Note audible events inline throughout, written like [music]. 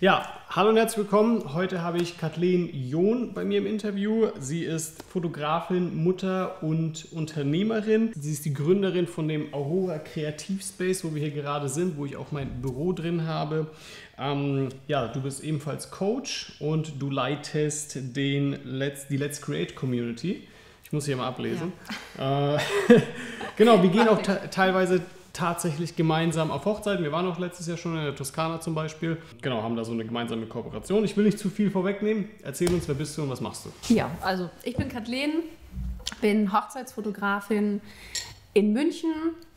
Ja, hallo und herzlich willkommen. Heute habe ich Kathleen John bei mir im Interview. Sie ist Fotografin, Mutter und Unternehmerin. Sie ist die Gründerin von dem Aurora Kreativspace, wo wir hier gerade sind, wo ich auch mein Büro drin habe. Ähm, ja, du bist ebenfalls Coach und du leitest den Let's, die Let's Create Community. Ich muss hier mal ablesen. Ja. Äh, [laughs] genau, wir gehen auch teilweise tatsächlich gemeinsam auf Hochzeiten. Wir waren auch letztes Jahr schon in der Toskana zum Beispiel. Genau, haben da so eine gemeinsame Kooperation. Ich will nicht zu viel vorwegnehmen. Erzähl uns, wer bist du und was machst du? Ja, also ich bin Kathleen, bin Hochzeitsfotografin in München,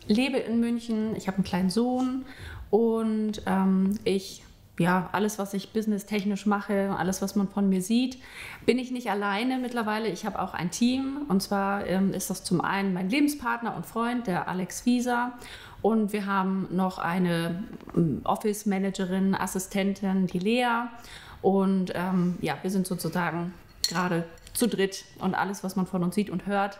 lebe in München. Ich habe einen kleinen Sohn und ähm, ich ja, alles, was ich businesstechnisch mache, alles, was man von mir sieht, bin ich nicht alleine mittlerweile. Ich habe auch ein Team. Und zwar ähm, ist das zum einen mein Lebenspartner und Freund, der Alex Wieser. Und wir haben noch eine ähm, Office-Managerin, Assistentin, die Lea. Und ähm, ja, wir sind sozusagen gerade zu dritt und alles, was man von uns sieht und hört,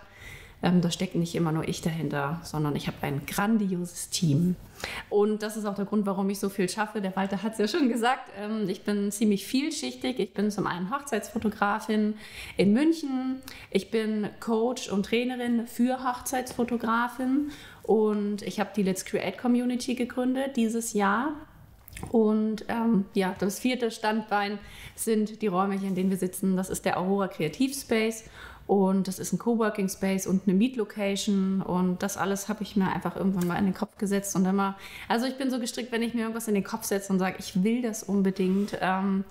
ähm, da steckt nicht immer nur ich dahinter, sondern ich habe ein grandioses Team. Und das ist auch der Grund, warum ich so viel schaffe. Der Walter hat es ja schon gesagt. Ähm, ich bin ziemlich vielschichtig. Ich bin zum einen Hochzeitsfotografin in München. Ich bin Coach und Trainerin für Hochzeitsfotografin und ich habe die Let's Create Community gegründet dieses Jahr. Und ähm, ja, das vierte Standbein sind die Räume, in denen wir sitzen. Das ist der Aurora Kreativspace. Und das ist ein Coworking Space und eine Meet Location. Und das alles habe ich mir einfach irgendwann mal in den Kopf gesetzt. Und immer, also ich bin so gestrickt, wenn ich mir irgendwas in den Kopf setze und sage, ich will das unbedingt, ähm,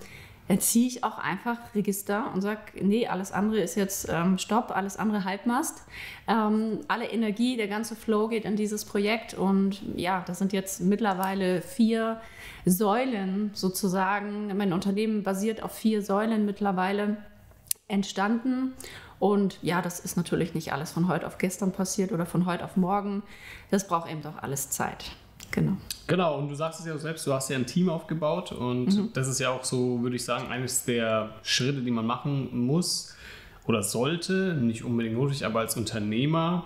ziehe ich auch einfach Register und sage, nee, alles andere ist jetzt ähm, Stopp, alles andere Halbmast. Ähm, alle Energie, der ganze Flow geht in dieses Projekt und ja, das sind jetzt mittlerweile vier Säulen sozusagen. Mein Unternehmen basiert auf vier Säulen mittlerweile entstanden. Und ja, das ist natürlich nicht alles von heute auf gestern passiert oder von heute auf morgen. Das braucht eben doch alles Zeit. Genau. Genau, und du sagst es ja auch selbst, du hast ja ein Team aufgebaut und mhm. das ist ja auch so, würde ich sagen, eines der Schritte, die man machen muss oder sollte, nicht unbedingt nötig, aber als Unternehmer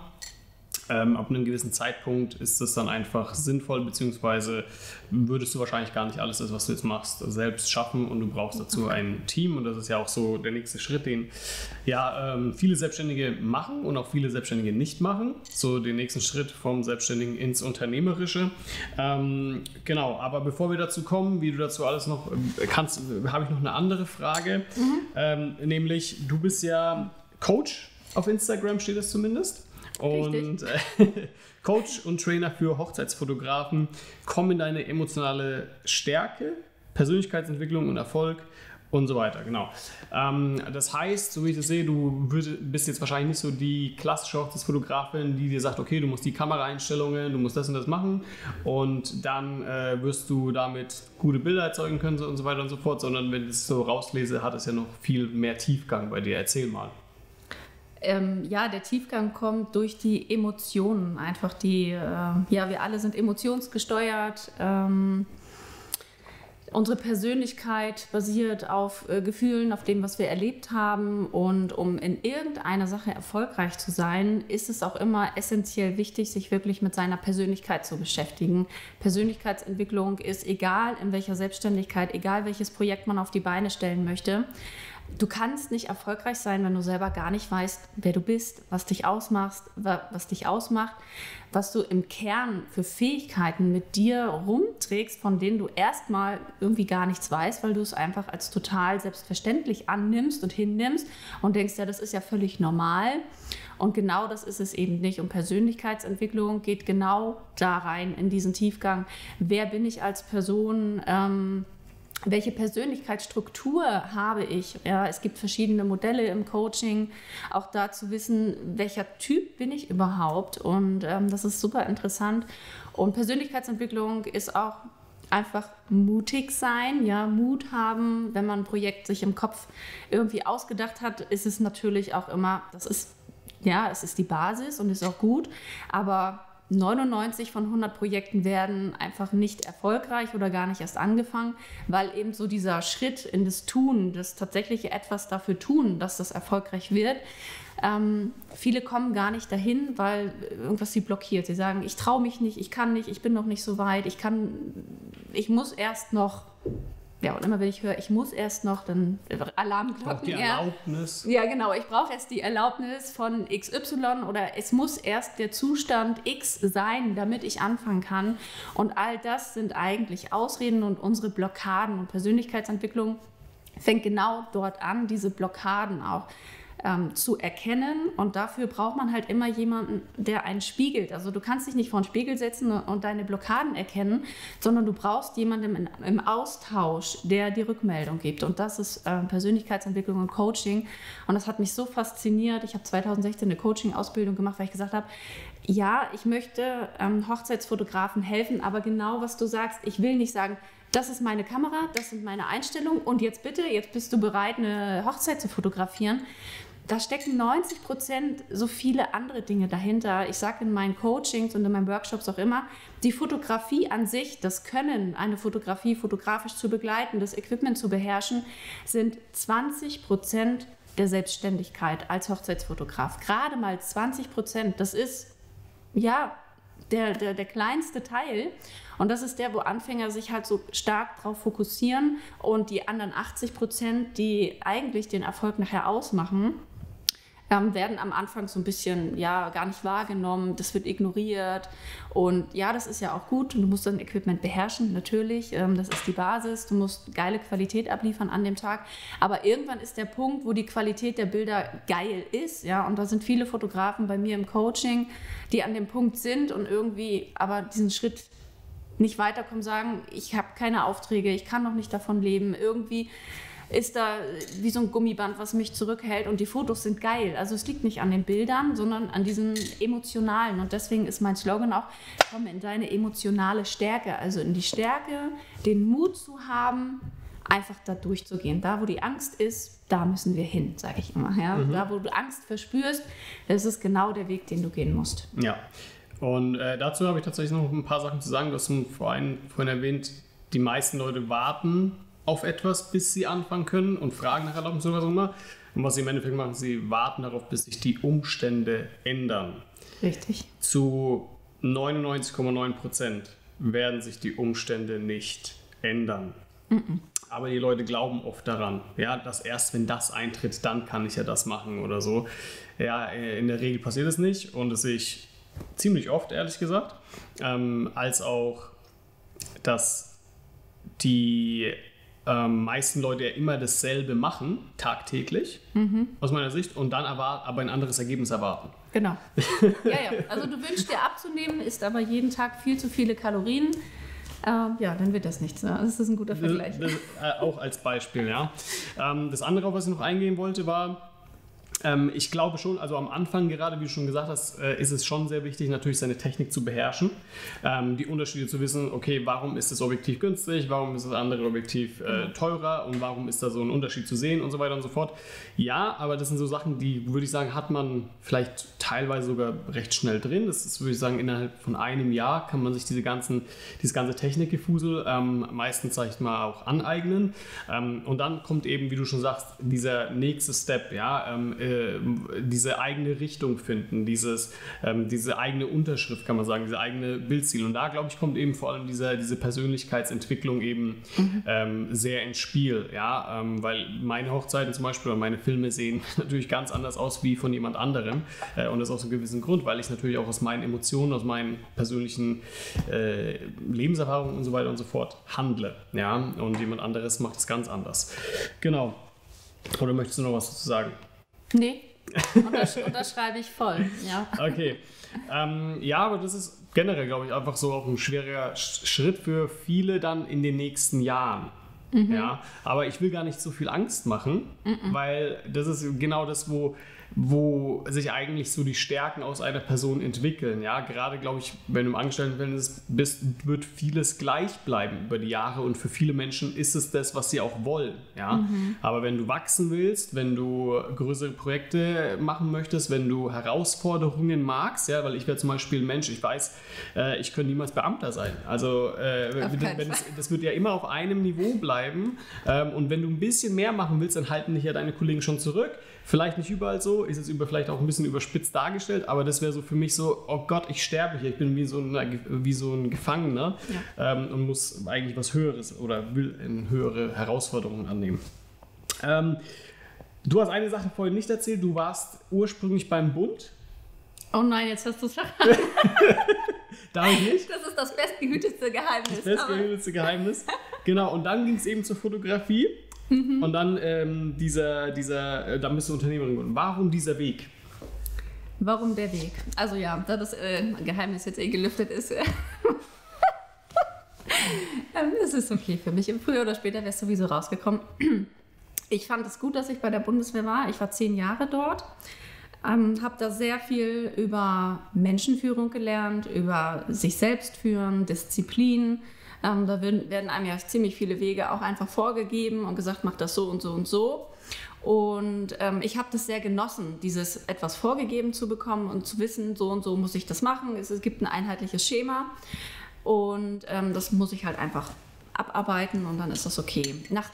ähm, ab einem gewissen Zeitpunkt ist das dann einfach sinnvoll, beziehungsweise würdest du wahrscheinlich gar nicht alles, das, was du jetzt machst, selbst schaffen und du brauchst dazu ein Team und das ist ja auch so der nächste Schritt, den ja ähm, viele Selbstständige machen und auch viele Selbstständige nicht machen. So den nächsten Schritt vom Selbstständigen ins Unternehmerische. Ähm, genau, aber bevor wir dazu kommen, wie du dazu alles noch äh, kannst, habe ich noch eine andere Frage, mhm. Ähm, nämlich du bist ja Coach auf Instagram steht es zumindest. Und äh, [laughs] Coach und Trainer für Hochzeitsfotografen kommen in deine emotionale Stärke, Persönlichkeitsentwicklung und Erfolg und so weiter, genau. Ähm, das heißt, so wie ich das sehe, du bist jetzt wahrscheinlich nicht so die klassische Hochzeitsfotografin, die dir sagt, okay, du musst die Kameraeinstellungen, du musst das und das machen und dann äh, wirst du damit gute Bilder erzeugen können und so weiter und so fort, sondern wenn ich es so rauslese, hat es ja noch viel mehr Tiefgang bei dir. Erzähl mal. Ähm, ja, der Tiefgang kommt durch die Emotionen. Einfach die, äh, ja, wir alle sind emotionsgesteuert. Ähm, unsere Persönlichkeit basiert auf äh, Gefühlen, auf dem, was wir erlebt haben. Und um in irgendeiner Sache erfolgreich zu sein, ist es auch immer essentiell wichtig, sich wirklich mit seiner Persönlichkeit zu beschäftigen. Persönlichkeitsentwicklung ist egal in welcher Selbstständigkeit, egal welches Projekt man auf die Beine stellen möchte. Du kannst nicht erfolgreich sein, wenn du selber gar nicht weißt, wer du bist, was dich ausmacht, was dich ausmacht, was du im Kern für Fähigkeiten mit dir rumträgst, von denen du erstmal irgendwie gar nichts weißt, weil du es einfach als total selbstverständlich annimmst und hinnimmst und denkst, ja, das ist ja völlig normal. Und genau das ist es eben nicht. Und Persönlichkeitsentwicklung geht genau da rein, in diesen Tiefgang. Wer bin ich als Person? Ähm, welche Persönlichkeitsstruktur habe ich? Ja, es gibt verschiedene Modelle im Coaching, auch da zu wissen, welcher Typ bin ich überhaupt. Und ähm, das ist super interessant. Und Persönlichkeitsentwicklung ist auch einfach mutig sein, ja, Mut haben. Wenn man ein Projekt sich im Kopf irgendwie ausgedacht hat, ist es natürlich auch immer, das ist, ja, es ist die Basis und ist auch gut, aber 99 von 100 Projekten werden einfach nicht erfolgreich oder gar nicht erst angefangen, weil eben so dieser Schritt in das Tun, das tatsächliche etwas dafür tun, dass das erfolgreich wird, ähm, viele kommen gar nicht dahin, weil irgendwas sie blockiert. Sie sagen, ich traue mich nicht, ich kann nicht, ich bin noch nicht so weit, ich kann, ich muss erst noch ja, und immer wenn ich höre, ich muss erst noch, dann Alarmglocken. die Erlaubnis. Ja, genau. Ich brauche erst die Erlaubnis von XY oder es muss erst der Zustand X sein, damit ich anfangen kann. Und all das sind eigentlich Ausreden und unsere Blockaden und Persönlichkeitsentwicklung fängt genau dort an, diese Blockaden auch ähm, zu erkennen. Und dafür braucht man halt immer jemanden, der einen spiegelt. Also du kannst dich nicht vor einen Spiegel setzen und deine Blockaden erkennen, sondern du brauchst jemanden in, im Austausch, der die Rückmeldung gibt. Und das ist äh, Persönlichkeitsentwicklung und Coaching. Und das hat mich so fasziniert. Ich habe 2016 eine Coaching-Ausbildung gemacht, weil ich gesagt habe, ja, ich möchte ähm, Hochzeitsfotografen helfen, aber genau was du sagst, ich will nicht sagen, das ist meine Kamera, das sind meine Einstellungen und jetzt bitte, jetzt bist du bereit, eine Hochzeit zu fotografieren, da stecken 90 Prozent so viele andere Dinge dahinter. Ich sage in meinen Coachings und in meinen Workshops auch immer, die Fotografie an sich, das Können, eine Fotografie fotografisch zu begleiten, das Equipment zu beherrschen, sind 20 Prozent der Selbstständigkeit als Hochzeitsfotograf. Gerade mal 20 Prozent. Das ist, ja, der, der, der kleinste Teil. Und das ist der, wo Anfänger sich halt so stark darauf fokussieren und die anderen 80 Prozent, die eigentlich den Erfolg nachher ausmachen, ähm, werden am Anfang so ein bisschen ja gar nicht wahrgenommen, das wird ignoriert. Und ja, das ist ja auch gut. Du musst dein Equipment beherrschen, natürlich, ähm, das ist die Basis, du musst geile Qualität abliefern an dem Tag, aber irgendwann ist der Punkt, wo die Qualität der Bilder geil ist, ja, und da sind viele Fotografen bei mir im Coaching, die an dem Punkt sind und irgendwie aber diesen Schritt nicht weiterkommen, sagen, ich habe keine Aufträge, ich kann noch nicht davon leben, irgendwie ist da wie so ein Gummiband, was mich zurückhält und die Fotos sind geil. Also es liegt nicht an den Bildern, sondern an diesen emotionalen und deswegen ist mein Slogan auch, komm in deine emotionale Stärke, also in die Stärke, den Mut zu haben, einfach da durchzugehen. Da, wo die Angst ist, da müssen wir hin, sage ich immer. Ja? Mhm. Da, wo du Angst verspürst, das ist genau der Weg, den du gehen musst. Ja. Und äh, dazu habe ich tatsächlich noch ein paar Sachen zu sagen. Du hast vorhin, vorhin erwähnt, die meisten Leute warten auf etwas, bis sie anfangen können und fragen nach Erlaubnis oder was auch immer. Und was sie im Endeffekt machen, sie warten darauf, bis sich die Umstände ändern. Richtig. Zu 99,9 Prozent werden sich die Umstände nicht ändern. Mm Aber die Leute glauben oft daran, ja, dass erst wenn das eintritt, dann kann ich ja das machen oder so. Ja, äh, in der Regel passiert es nicht und das sehe ich ziemlich oft, ehrlich gesagt. Ähm, als auch, dass die ähm, meisten Leute ja immer dasselbe machen, tagtäglich, mhm. aus meiner Sicht, und dann aber, aber ein anderes Ergebnis erwarten. Genau. [laughs] ja, ja. Also du wünschst dir abzunehmen, isst aber jeden Tag viel zu viele Kalorien. Ähm, ja, dann wird das nichts. Ne? Das ist ein guter Vergleich. Das, das, äh, auch als Beispiel, ja. Ähm, das andere, auf was ich noch eingehen wollte, war, ähm, ich glaube schon, also am Anfang gerade, wie du schon gesagt hast, äh, ist es schon sehr wichtig, natürlich seine Technik zu beherrschen. Ähm, die Unterschiede zu wissen, okay, warum ist das Objektiv günstig, warum ist das andere Objektiv äh, genau. teurer und warum ist da so ein Unterschied zu sehen und so weiter und so fort. Ja, aber das sind so Sachen, die, würde ich sagen, hat man vielleicht teilweise sogar recht schnell drin. Das ist, würde ich sagen, innerhalb von einem Jahr kann man sich diese ganzen, dieses ganze Technikgefusel ähm, meistens, sag ich mal, auch aneignen. Ähm, und dann kommt eben, wie du schon sagst, dieser nächste Step, ja, ähm, äh, diese eigene Richtung finden, dieses, ähm, diese eigene Unterschrift, kann man sagen, diese eigene Bildstil. Und da, glaube ich, kommt eben vor allem dieser, diese Persönlichkeitsentwicklung eben mhm. ähm, sehr ins Spiel. Ja? Ähm, weil meine Hochzeiten zum Beispiel oder meine Filme sehen [laughs] natürlich ganz anders aus wie von jemand anderem. Äh, und das aus einem gewissen Grund, weil ich natürlich auch aus meinen Emotionen, aus meinen persönlichen äh, Lebenserfahrungen und so weiter und so fort handle. Ja? Und jemand anderes macht es ganz anders. Genau. Oder möchtest du noch was dazu sagen? Nee, untersch [laughs] unterschreibe ich voll. Ja. Okay. Ähm, ja, aber das ist generell, glaube ich, einfach so auch ein schwerer Schritt für viele dann in den nächsten Jahren. Mhm. Ja, aber ich will gar nicht so viel Angst machen, mhm. weil das ist genau das, wo wo sich eigentlich so die Stärken aus einer Person entwickeln. Ja, gerade glaube ich, wenn du im Angestelltenverhältnis bist, wird vieles gleich bleiben über die Jahre und für viele Menschen ist es das, was sie auch wollen. Ja, mhm. aber wenn du wachsen willst, wenn du größere Projekte machen möchtest, wenn du Herausforderungen magst, ja, weil ich wäre zum Beispiel ein Mensch, ich weiß, äh, ich könnte niemals Beamter sein. Also äh, wenn es, das wird ja immer auf einem Niveau bleiben ähm, und wenn du ein bisschen mehr machen willst, dann halten dich ja deine Kollegen schon zurück. Vielleicht nicht überall so, ist es über, vielleicht auch ein bisschen überspitzt dargestellt, aber das wäre so für mich so, oh Gott, ich sterbe hier, ich bin wie so ein, wie so ein Gefangener ja. ähm, und muss eigentlich was Höheres oder will höhere Herausforderungen annehmen. Ähm, du hast eine Sache vorhin nicht erzählt, du warst ursprünglich beim Bund. Oh nein, jetzt hast du es verraten. [laughs] Darf ich nicht? Das ist das bestgehütete Geheimnis. Das bestgehütete Geheimnis. Genau, und dann ging es eben zur Fotografie. Mhm. Und dann ähm, dieser, dieser, äh, bist du Unternehmerin geworden. Warum dieser Weg? Warum der Weg? Also ja, da das äh, Geheimnis jetzt eh gelüftet ist, äh, [laughs] ähm, das ist okay für mich. Früher oder später wäre es sowieso rausgekommen. Ich fand es gut, dass ich bei der Bundeswehr war. Ich war zehn Jahre dort. Ähm, habe da sehr viel über Menschenführung gelernt, über sich selbst führen, Disziplin. Ähm, da werden, einem ja ziemlich viele Wege auch einfach vorgegeben und gesagt, mach das so und so und so. Und ähm, ich habe das sehr genossen, dieses etwas vorgegeben zu bekommen und zu wissen, so und so muss ich das machen. Es, es gibt ein einheitliches Schema und ähm, das muss ich halt einfach abarbeiten und dann ist das okay. Nach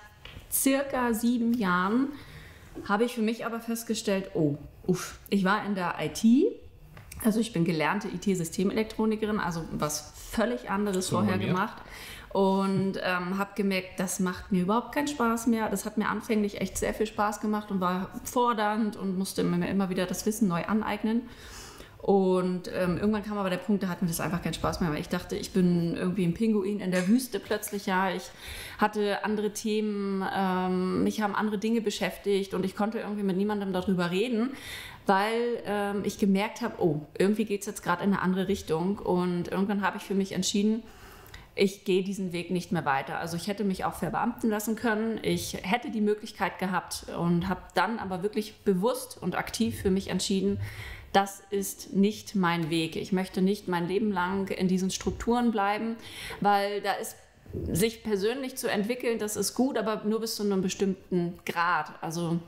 circa sieben Jahren habe ich für mich aber festgestellt, oh, uff, ich war in der IT, also ich bin gelernte IT-Systemelektronikerin, also was völlig anderes so vorher gemacht und ähm, habe gemerkt, das macht mir überhaupt keinen Spaß mehr. Das hat mir anfänglich echt sehr viel Spaß gemacht und war fordernd und musste mir immer wieder das Wissen neu aneignen. Und ähm, irgendwann kam aber der Punkt, da hat mir das einfach keinen Spaß mehr, weil ich dachte, ich bin irgendwie ein Pinguin in der Wüste plötzlich. Ja, ich hatte andere Themen, ähm, mich haben andere Dinge beschäftigt und ich konnte irgendwie mit niemandem darüber reden, weil ähm, ich gemerkt habe, oh, irgendwie geht es jetzt gerade in eine andere Richtung. Und irgendwann habe ich für mich entschieden, ich gehe diesen Weg nicht mehr weiter. Also ich hätte mich auch verbeamten lassen können. Ich hätte die Möglichkeit gehabt und habe dann aber wirklich bewusst und aktiv für mich entschieden, das ist nicht mein Weg. Ich möchte nicht mein Leben lang in diesen Strukturen bleiben, weil da ist sich persönlich zu entwickeln, das ist gut, aber nur bis zu einem bestimmten Grad. Also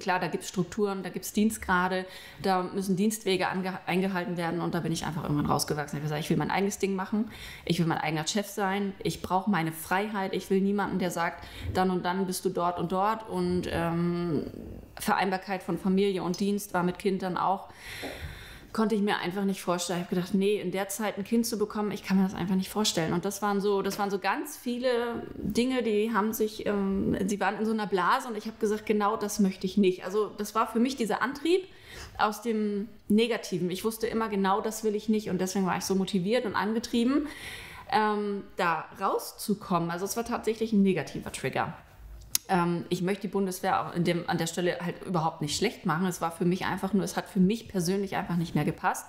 Klar, da gibt es Strukturen, da gibt es Dienstgrade, da müssen Dienstwege eingehalten werden und da bin ich einfach irgendwann rausgewachsen. Ich habe gesagt, ich will mein eigenes Ding machen, ich will mein eigener Chef sein, ich brauche meine Freiheit, ich will niemanden, der sagt, dann und dann bist du dort und dort und ähm, Vereinbarkeit von Familie und Dienst war mit Kind dann auch konnte ich mir einfach nicht vorstellen. Ich habe gedacht, nee, in der Zeit ein Kind zu bekommen, ich kann mir das einfach nicht vorstellen. Und das waren so, das waren so ganz viele Dinge, die haben sich, ähm, sie waren in so einer Blase und ich habe gesagt, genau das möchte ich nicht. Also das war für mich dieser Antrieb aus dem Negativen. Ich wusste immer genau, das will ich nicht und deswegen war ich so motiviert und angetrieben, ähm, da rauszukommen. Also es war tatsächlich ein negativer Trigger. Ähm, ich möchte die Bundeswehr auch dem, an der Stelle halt überhaupt nicht schlecht machen. Es war für mich einfach nur, es hat für mich persönlich einfach nicht mehr gepasst.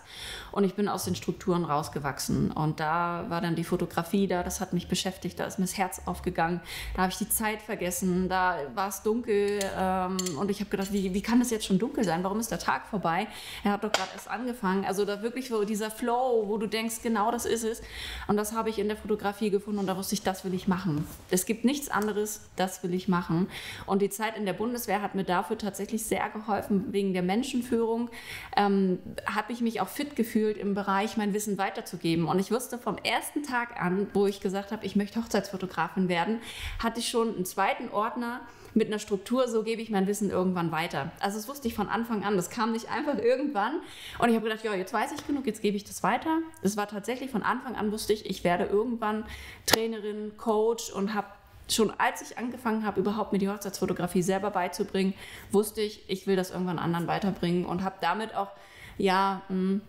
Und ich bin aus den Strukturen rausgewachsen. Und da war dann die Fotografie da, das hat mich beschäftigt, da ist mir das Herz aufgegangen. Da habe ich die Zeit vergessen, da war es dunkel. Ähm, und ich habe gedacht, wie, wie kann das jetzt schon dunkel sein? Warum ist der Tag vorbei? Er hat doch gerade erst angefangen. Also da wirklich so dieser Flow, wo du denkst, genau das ist es. Und das habe ich in der Fotografie gefunden und da wusste ich, das will ich machen. Es gibt nichts anderes, das will ich machen. Und die Zeit in der Bundeswehr hat mir dafür tatsächlich sehr geholfen, wegen der Menschenführung. Ähm, habe ich mich auch fit gefühlt im Bereich, mein Wissen weiterzugeben. Und ich wusste vom ersten Tag an, wo ich gesagt habe, ich möchte Hochzeitsfotografin werden, hatte ich schon einen zweiten Ordner mit einer Struktur, so gebe ich mein Wissen irgendwann weiter. Also das wusste ich von Anfang an, das kam nicht einfach irgendwann. Und ich habe gedacht, ja, jetzt weiß ich genug, jetzt gebe ich das weiter. Es war tatsächlich von Anfang an, wusste ich, ich werde irgendwann Trainerin, Coach und habe schon als ich angefangen habe, überhaupt mir die Hochzeitsfotografie selber beizubringen, wusste ich, ich will das irgendwann anderen weiterbringen und habe damit auch, ja, hm,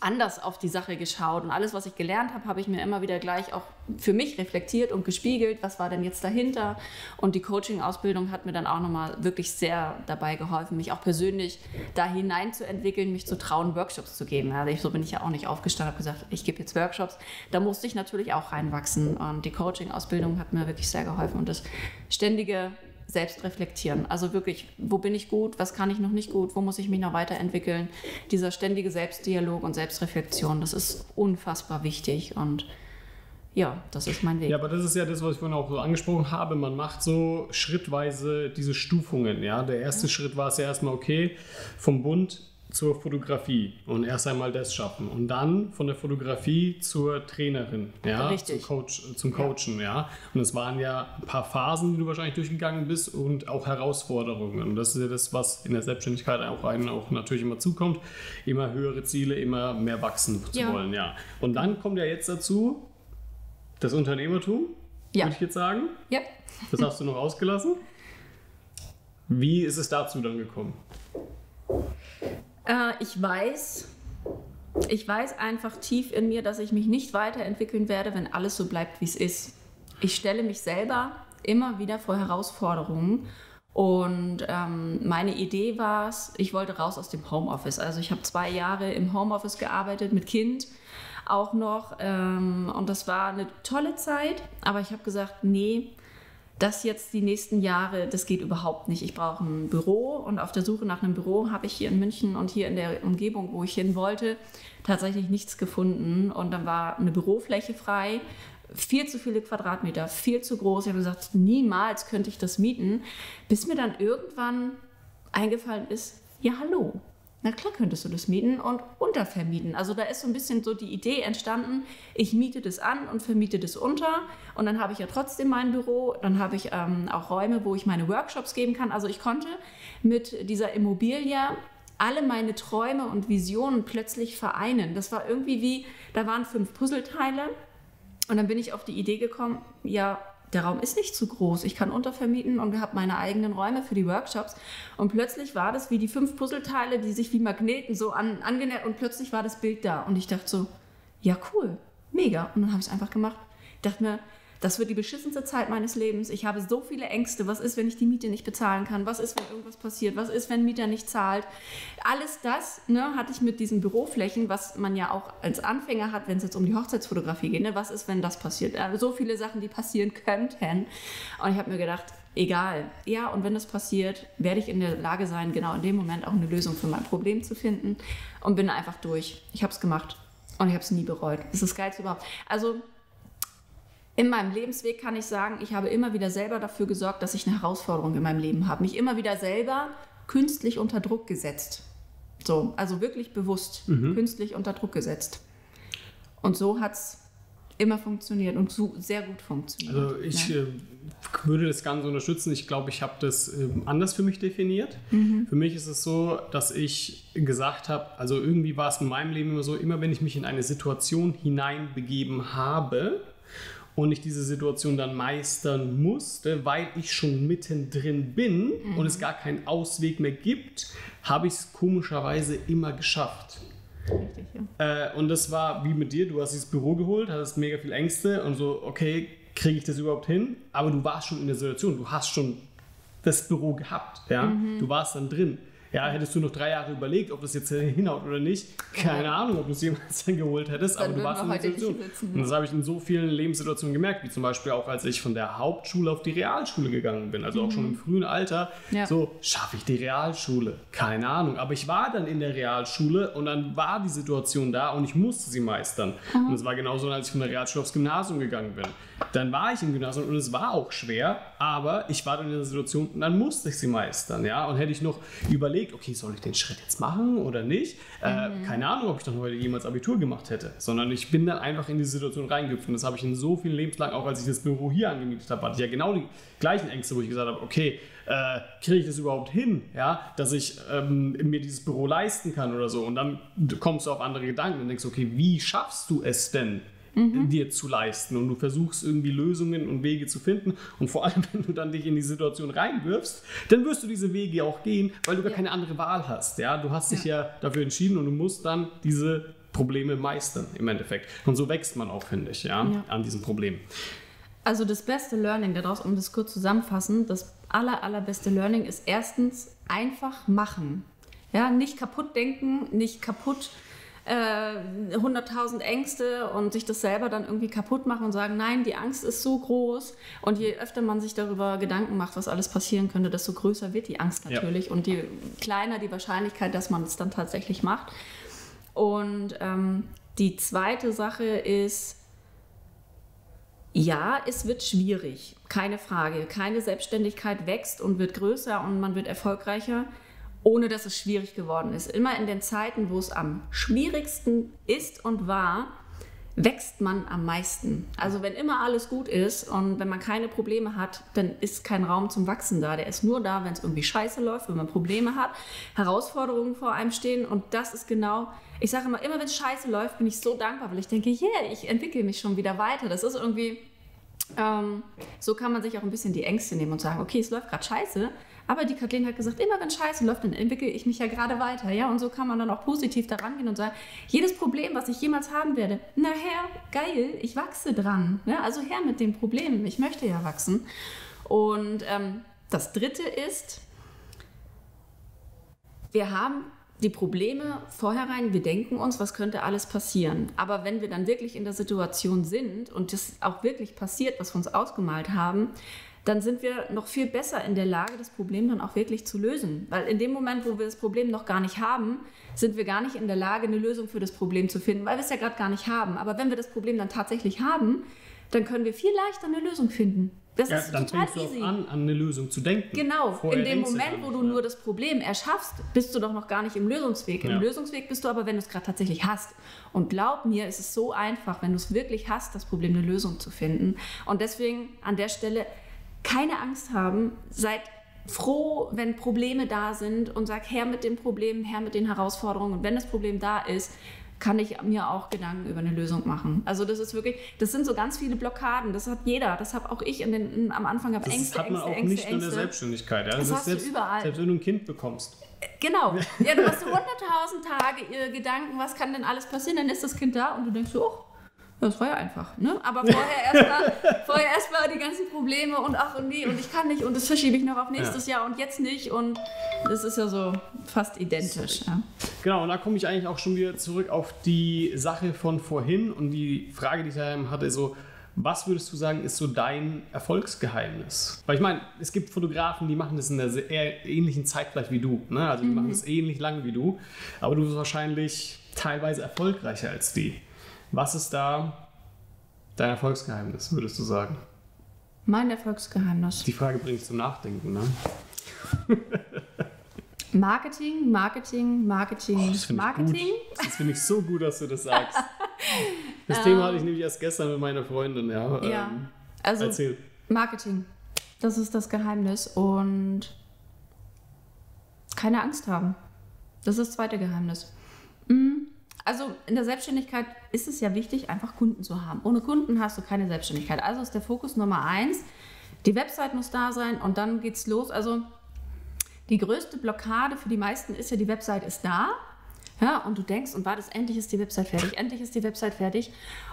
anders auf die Sache geschaut. Und alles, was ich gelernt habe, habe ich mir immer wieder gleich auch für mich reflektiert und gespiegelt, was war denn jetzt dahinter? Und die Coaching-Ausbildung hat mir dann auch nochmal wirklich sehr dabei geholfen, mich auch persönlich da hinein zu entwickeln, mich zu trauen, Workshops zu geben. Also so bin ich ja auch nicht aufgestanden, habe gesagt, ich gebe jetzt Workshops. Da musste ich natürlich auch reinwachsen. Und die Coaching-Ausbildung hat mir wirklich sehr geholfen. Und das ständige selbst reflektieren. Also wirklich, wo bin ich gut, was kann ich noch nicht gut, wo muss ich mich noch weiterentwickeln. Dieser ständige Selbstdialog und Selbstreflexion, das ist unfassbar wichtig und ja, das ist mein Weg. Ja, aber das ist ja das, was ich vorhin auch so angesprochen habe. Man macht so schrittweise diese Stufungen. Ja, der erste ja. Schritt war es ja erstmal okay vom Bund zur Fotografie und erst einmal das schaffen und dann von der Fotografie zur Trainerin, ja, Richtig. Zum, Coach, zum Coachen, ja. Und es waren ja ein paar Phasen, die du wahrscheinlich durchgegangen bist und auch Herausforderungen. Und das ist ja das, was in der Selbstständigkeit auch einem auch natürlich immer zukommt, immer höhere Ziele, immer mehr wachsen zu Ja. wollen, ja. Und dann kommt ja jetzt dazu das Unternehmertum, Ja. würde ich jetzt sagen. Ja. Das hast du noch ausgelassen. Wie ist es dazu dann gekommen? Äh, ich weiß, ich weiß einfach tief in mir, dass ich mich nicht weiterentwickeln werde, wenn alles so bleibt, wie es ist. Ich stelle mich selber immer wieder vor Herausforderungen. Und ähm, meine Idee war es, ich wollte raus aus dem Homeoffice. Also ich habe zwei Jahre im Homeoffice gearbeitet mit Kind auch noch. Ähm, und das war eine tolle Zeit. Aber ich habe gesagt, nee, das jetzt die nächsten Jahre, das geht überhaupt nicht. Ich brauche ein Büro und auf der Suche nach einem Büro habe ich hier in München und hier in der Umgebung, wo ich hin wollte, tatsächlich nichts gefunden. Und dann war eine Bürofläche frei, viel zu viele Quadratmeter, viel zu groß. Ich habe gesagt, niemals könnte ich das mieten, bis mir dann irgendwann eingefallen ist, ja hallo, na klar könntest du das mieten und untervermieten. Also da ist so ein bisschen so die Idee entstanden, ich miete das an und vermiete das unter und dann habe ich ja trotzdem mein Büro, dann habe ich ähm, auch Räume, wo ich meine Workshops geben kann. Also ich konnte mit dieser Immobilie alle meine Träume und Visionen plötzlich vereinen. Das war irgendwie wie, da waren fünf Puzzleteile und dann bin ich auf die Idee gekommen, ja, der Raum ist nicht zu groß. Ich kann untervermieten und habe meine eigenen Räume für die Workshops. Und plötzlich war das wie die fünf Puzzleteile, die sich wie Magneten so an, angenähert und plötzlich war das Bild da. Und ich dachte so, ja cool, mega. Und dann habe ich es einfach gemacht. Ich dachte mir, das wird die beschissenste Zeit meines Lebens. Ich habe so viele Ängste. Was ist, wenn ich die Miete nicht bezahlen kann? Was ist, wenn irgendwas passiert? Was ist, wenn Mieter nicht zahlt? Alles das ne, hatte ich mit diesen Büroflächen, was man ja auch als Anfänger hat, wenn es jetzt um die Hochzeitsfotografie geht. Ne? Was ist, wenn das passiert? Also so viele Sachen, die passieren könnten. Und ich habe mir gedacht, egal. Ja, und wenn das passiert, werde ich in der Lage sein, genau in dem Moment auch eine Lösung für mein Problem zu finden. Und bin einfach durch. Ich habe es gemacht. Und ich habe es nie bereut. Das ist das Geilste überhaupt. Also in meinem Lebensweg kann ich sagen, ich habe immer wieder selber dafür gesorgt, dass ich eine Herausforderung in meinem Leben habe. Mich immer wieder selber künstlich unter Druck gesetzt. So, also wirklich bewusst künstlich unter Druck gesetzt. Und so hat es immer funktioniert und so sehr gut funktioniert. Also ich Ja. äh, würde das Ganze unterstützen. Ich glaube, ich habe das ähm, anders für mich definiert. Für mich ist es so, dass ich gesagt habe, also irgendwie war es in meinem Leben immer so, immer wenn ich mich in eine Situation hineinbegeben habe und ich diese Situation dann meistern musste, weil ich schon mittendrin bin und es gar keinen Ausweg mehr gibt, habe ich es komischerweise immer geschafft. Richtig, ja. Äh, und das war wie mit dir, du hast dieses Büro geholt, hattest mega viel Ängste und so, okay, kriege ich das überhaupt hin? Aber du warst schon in der Situation, du hast schon das Büro gehabt, ja, Mhm. du warst dann drin. Ja, hättest du noch drei Jahre überlegt, ob das jetzt hinhaut oder nicht, keine Ahnung, ob du es jemals [laughs] dann geholt hättest, Dann aber du warst in der Situation. Und das habe ich in so vielen Lebenssituationen gemerkt, wie zum Beispiel auch, als ich von der Hauptschule auf die Realschule gegangen bin, also auch schon im frühen Alter, Mhm. Ja. so, schaffe ich die Realschule? Keine Ahnung. Aber ich war dann in der Realschule und dann war die Situation da und ich musste sie meistern. Und es war genauso, als ich von der Realschule aufs Gymnasium gegangen bin. Dann war ich im Gymnasium und es war auch schwer, aber ich war dann in der Situation und dann musste ich sie meistern. Ja? Und hätte ich noch überlegt, okay, soll ich den Schritt jetzt machen oder nicht? Äh, keine Ahnung, ob ich dann heute jemals Abitur gemacht hätte. Sondern ich bin dann einfach in die Situation reingehüpft. Und das habe ich in so vielen Lebenslang, auch als ich das Büro hier angemietet habe, hatte ich ja genau die gleichen Ängste, wo ich gesagt habe, okay, äh, kriege ich das überhaupt hin, ja, dass ich ähm, mir dieses Büro leisten kann oder so. Und dann kommst du auf andere Gedanken und denkst, okay, wie schaffst du es denn? Dir zu leisten und du versuchst irgendwie Lösungen und Wege zu finden und vor allem, [laughs] wenn du dann dich in die Situation reinwirfst, dann wirst du diese Wege auch gehen, weil du gar Ja. keine andere Wahl hast, ja, du hast dich ja. dafür entschieden und du musst dann diese Probleme meistern im Endeffekt und so wächst man auch, finde ich, ja, Ja. an diesem Problem. Also das beste Learning daraus, um das kurz zusammenfassen, das aller, allerbeste Learning ist erstens einfach machen. Ja, nicht kaputt denken, nicht kaputt äh, 100.000 Ängste und sich das selber dann irgendwie kaputt machen und sagen, nein, die Angst ist so groß. Und je öfter man sich darüber Gedanken macht, was alles passieren könnte, desto größer wird die Angst Ja. natürlich und je kleiner die Wahrscheinlichkeit, dass man es dann tatsächlich macht. Und ähm, die zweite Sache ist, ja, es wird schwierig, keine Frage. Keine Selbstständigkeit wächst und wird größer und man wird erfolgreicher, ohne dass es schwierig geworden ist. Immer in den Zeiten, wo es am schwierigsten ist und war, wächst man am meisten. Also wenn immer alles gut ist und wenn man keine Probleme hat, dann ist kein Raum zum Wachsen da. Der ist nur da, wenn es irgendwie scheiße läuft, wenn man Probleme hat, Herausforderungen vor einem stehen. Und das ist genau, ich sage immer, immer wenn es scheiße läuft, bin ich so dankbar, weil ich denke, yeah, ich entwickle mich schon wieder weiter. Das ist irgendwie, ähm, so kann man sich auch ein bisschen die Ängste nehmen und sagen, okay, es läuft gerade scheiße, aber die Kathleen hat gesagt, immer wenn Scheiße läuft, dann entwickle ich mich ja gerade weiter. Ja? Und so kann man dann auch positiv daran gehen und sagen, jedes Problem, was ich jemals haben werde, nachher, geil, ich wachse dran. Ja? Also her mit dem Problem, ich möchte ja wachsen. Und ähm, das Dritte ist, wir haben die Probleme vorherein, wir denken uns, was könnte alles passieren. Aber wenn wir dann wirklich in der Situation sind und das auch wirklich passiert, was wir uns ausgemalt haben, dann sind wir noch viel besser in der Lage, das Problem dann auch wirklich zu lösen. Weil in dem Moment, wo wir das Problem noch gar nicht haben, sind wir gar nicht in der Lage, eine Lösung für das Problem zu finden, weil wir es ja gerade gar nicht haben. Aber wenn wir das Problem dann tatsächlich haben, dann können wir viel leichter eine Lösung finden. Das ja, ist dann total fängst easy. du auch an, an eine Lösung zu denken. Genau. Vorher in dem Moment, wo du nur das Problem erschaffst, bist du doch noch gar nicht im Lösungsweg. Im ja. Lösungsweg bist du aber, wenn du es gerade tatsächlich hast. Und glaub mir, es ist so einfach, wenn du es wirklich hast, das Problem eine Lösung zu finden. Und deswegen an der Stelle keine Angst haben, seid froh, wenn Probleme da sind und sag her mit den Problemen, her mit den Herausforderungen. Und wenn das Problem da ist, kann ich mir auch Gedanken über eine Lösung machen. Also das ist wirklich, das sind so ganz viele Blockaden. Das hat jeder. Das habe auch ich in den, in, am Anfang. Ängste, das hat man Ängste, auch Ängste, nicht Ängste. in der Selbstständigkeit. Ja? Das, das hast selbst, du überall. Selbst wenn du ein Kind bekommst. Genau. Ja, du hast so 100.000 Tage Gedanken, was kann denn alles passieren? Dann ist das Kind da und du denkst so, oh, das war ja einfach. Ne? Aber vorher erstmal [laughs] vorher erst die ganzen Probleme und ach und nee und ich kann nicht und das verschiebe ich noch auf nächstes ja. Jahr und jetzt nicht und das ist ja so fast identisch. Ja. Genau, und da komme ich eigentlich auch schon wieder zurück auf die Sache von vorhin und die Frage, die ich hatte, so, was würdest du sagen, ist so dein Erfolgsgeheimnis? Weil ich meine, es gibt Fotografen, die machen das in einer sehr ähnlichen Zeit vielleicht wie du. Ne? Also die mhm. machen das ähnlich lang wie du, aber du bist wahrscheinlich teilweise erfolgreicher als die. Was ist da dein Erfolgsgeheimnis, würdest du sagen? Mein Erfolgsgeheimnis. Die Frage bringt zum Nachdenken, ne? [laughs] Marketing, Marketing, Marketing, oh, das Marketing. Ich das finde ich so gut, dass du das sagst. [laughs] Das ähm, Thema hatte ich nämlich erst gestern mit meiner Freundin. Ja, ja. Ähm, also erzähl. Marketing. Das ist das Geheimnis und keine Angst haben. Das ist das zweite Geheimnis. Mhm. Also in der Selbstständigkeit ist es ja wichtig, einfach Kunden zu haben. Ohne Kunden hast du keine Selbstständigkeit. Also ist der Fokus Nummer eins. Die Website muss da sein und dann geht's los. Also die größte Blockade für die meisten ist ja, die Website ist da. Ja, und du denkst, und warte, endlich ist die Website fertig, endlich ist die Website fertig.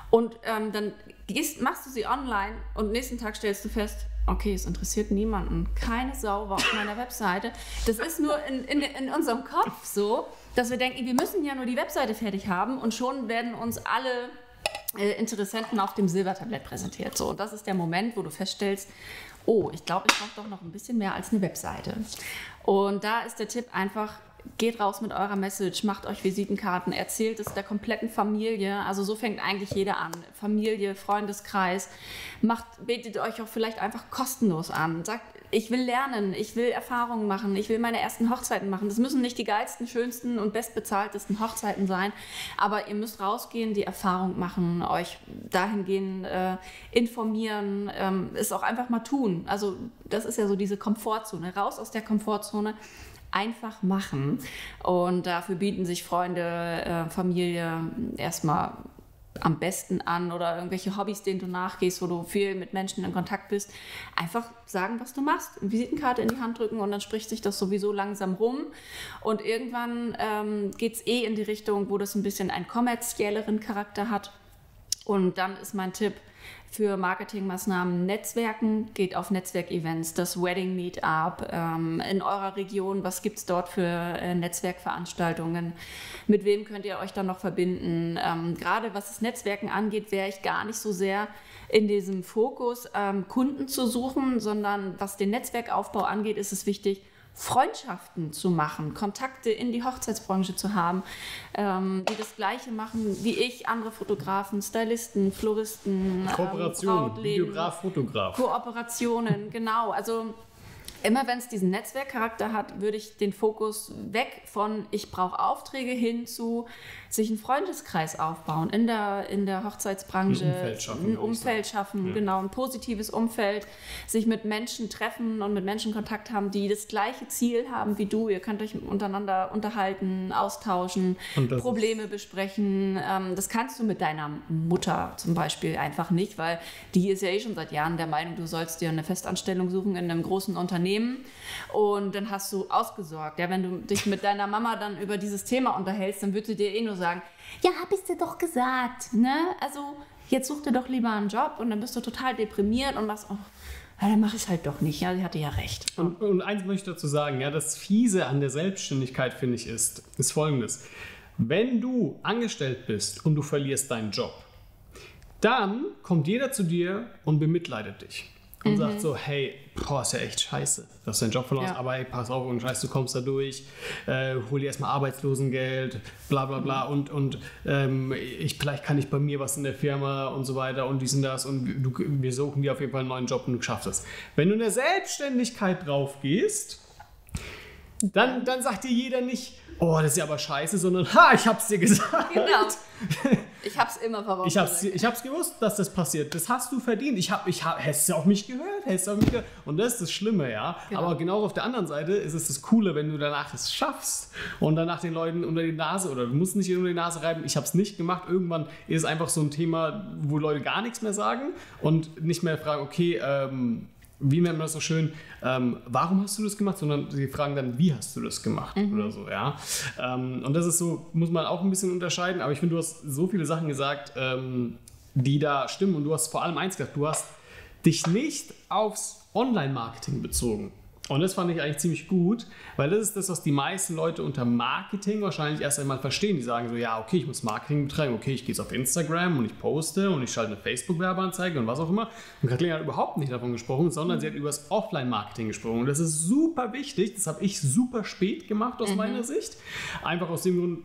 Und ähm, dann gehst, machst du sie online und nächsten Tag stellst du fest, okay, es interessiert niemanden. Keine Sau war auf meiner Webseite. Das ist nur in, in, in unserem Kopf so dass wir denken, wir müssen ja nur die Webseite fertig haben und schon werden uns alle äh, Interessenten auf dem Silbertablett präsentiert. So, und das ist der Moment, wo du feststellst, oh, ich glaube, ich brauche doch noch ein bisschen mehr als eine Webseite. Und da ist der Tipp einfach, geht raus mit eurer Message, macht euch Visitenkarten, erzählt es der kompletten Familie. Also so fängt eigentlich jeder an. Familie, Freundeskreis. Macht, betet euch auch vielleicht einfach kostenlos an. Sagt, ich will lernen, ich will Erfahrungen machen, ich will meine ersten Hochzeiten machen. Das müssen nicht die geilsten, schönsten und bestbezahltesten Hochzeiten sein, aber ihr müsst rausgehen, die Erfahrung machen, euch dahingehend äh, informieren, ähm, es auch einfach mal tun. Also das ist ja so diese Komfortzone, raus aus der Komfortzone einfach machen. Und dafür bieten sich Freunde, äh, Familie erstmal am besten an oder irgendwelche Hobbys, denen du nachgehst, wo du viel mit Menschen in Kontakt bist, einfach sagen, was du machst, eine Visitenkarte in die Hand drücken und dann spricht sich das sowieso langsam rum. Und irgendwann ähm, geht es eh in die Richtung, wo das ein bisschen einen kommerzielleren Charakter hat. Und dann ist mein Tipp, für Marketingmaßnahmen Netzwerken, geht auf Netzwerkevents, das Wedding Meetup ähm, in eurer Region. Was gibt es dort für äh, Netzwerkveranstaltungen? Mit wem könnt ihr euch dann noch verbinden? Ähm, gerade was das Netzwerken angeht, wäre ich gar nicht so sehr in diesem Fokus, ähm, Kunden zu suchen, sondern was den Netzwerkaufbau angeht, ist es wichtig, Freundschaften zu machen, Kontakte in die Hochzeitsbranche zu haben, ähm, die das Gleiche machen wie ich, andere Fotografen, Stylisten, Floristen, ähm, Kooperation, ähm, Videograf, Fotograf. Kooperationen, genau. Also immer wenn es diesen Netzwerkcharakter hat, würde ich den Fokus weg von ich brauche Aufträge hin zu sich einen Freundeskreis aufbauen in der, in der Hochzeitsbranche. Ein Umfeld schaffen, Ein Umfeld schaffen, Ja. genau, ein positives Umfeld. Sich mit Menschen treffen und mit Menschen Kontakt haben, die das gleiche Ziel haben wie du. Ihr könnt euch untereinander unterhalten, austauschen, Probleme besprechen. Ähm, das kannst du mit deiner Mutter zum Beispiel einfach nicht, weil die ist ja eh schon seit Jahren der Meinung, du sollst dir eine Festanstellung suchen in einem großen Unternehmen und dann hast du ausgesorgt. Ja, wenn du dich mit deiner Mama dann über dieses Thema unterhältst, dann wird sie dir eh nur sagen, ja, hab ich dir doch gesagt. Ne? Also jetzt such dir doch lieber einen Job und dann bist du total deprimiert und machst, oh, ja, dann mach ich es halt doch nicht. Ja, sie hatte ja recht. Und, und eins möchte ich dazu sagen, ja, das Fiese an der Selbstständigkeit, finde ich, ist, ist folgendes. Wenn du angestellt bist und du verlierst deinen Job, dann kommt jeder zu dir und bemitleidet dich. Und Mhm. sagt so, hey, boah, ist ja echt scheiße, dass du deinen Job verloren hast, Ja. aber hey, pass auf, und scheiße, du kommst da durch, äh, hol dir erstmal Arbeitslosengeld, bla bla bla und, und ähm, ich, vielleicht kann ich bei mir was in der Firma und so weiter und dies und das und du, wir suchen dir auf jeden Fall einen neuen Job und du schaffst es. Wenn du in der Selbstständigkeit drauf gehst, dann, dann sagt dir jeder nicht, oh, das ist ja aber scheiße, sondern, ha, ich hab's dir gesagt. Genau. [laughs] Ich hab's immer vorausgesagt. Ich hab's, ich hab's gewusst, dass das passiert. Das hast du verdient. Ich hab, ich hab, hättest du auf mich gehört, hättest du auf mich gehört. Und das ist das Schlimme, ja. Genau. Aber genauso auf der anderen Seite ist es das Coole, wenn du danach es schaffst und danach den Leuten unter die Nase oder du musst nicht unter die Nase reiben. Ich hab's nicht gemacht. Irgendwann ist es einfach so ein Thema, wo Leute gar nichts mehr sagen und nicht mehr fragen, okay, ähm, wie nennt man das so schön, ähm, warum hast du das gemacht, sondern sie fragen dann, wie hast du das gemacht oder so, ja. Ähm, und das ist so, muss man auch ein bisschen unterscheiden, aber ich finde, du hast so viele Sachen gesagt, ähm, die da stimmen und du hast vor allem eins gesagt, du hast dich nicht aufs Online-Marketing bezogen. Und das fand ich eigentlich ziemlich gut, weil das ist das, was die meisten Leute unter Marketing wahrscheinlich erst einmal verstehen. Die sagen so, ja, okay, ich muss Marketing betreiben, okay, ich gehe jetzt auf Instagram und ich poste und ich schalte eine Facebook-Werbeanzeige und was auch immer. Und Kathleen hat überhaupt nicht davon gesprochen, sondern sie hat über das Offline-Marketing gesprochen. Und das ist super wichtig. Das habe ich super spät gemacht aus meiner Sicht. Einfach aus dem Grund,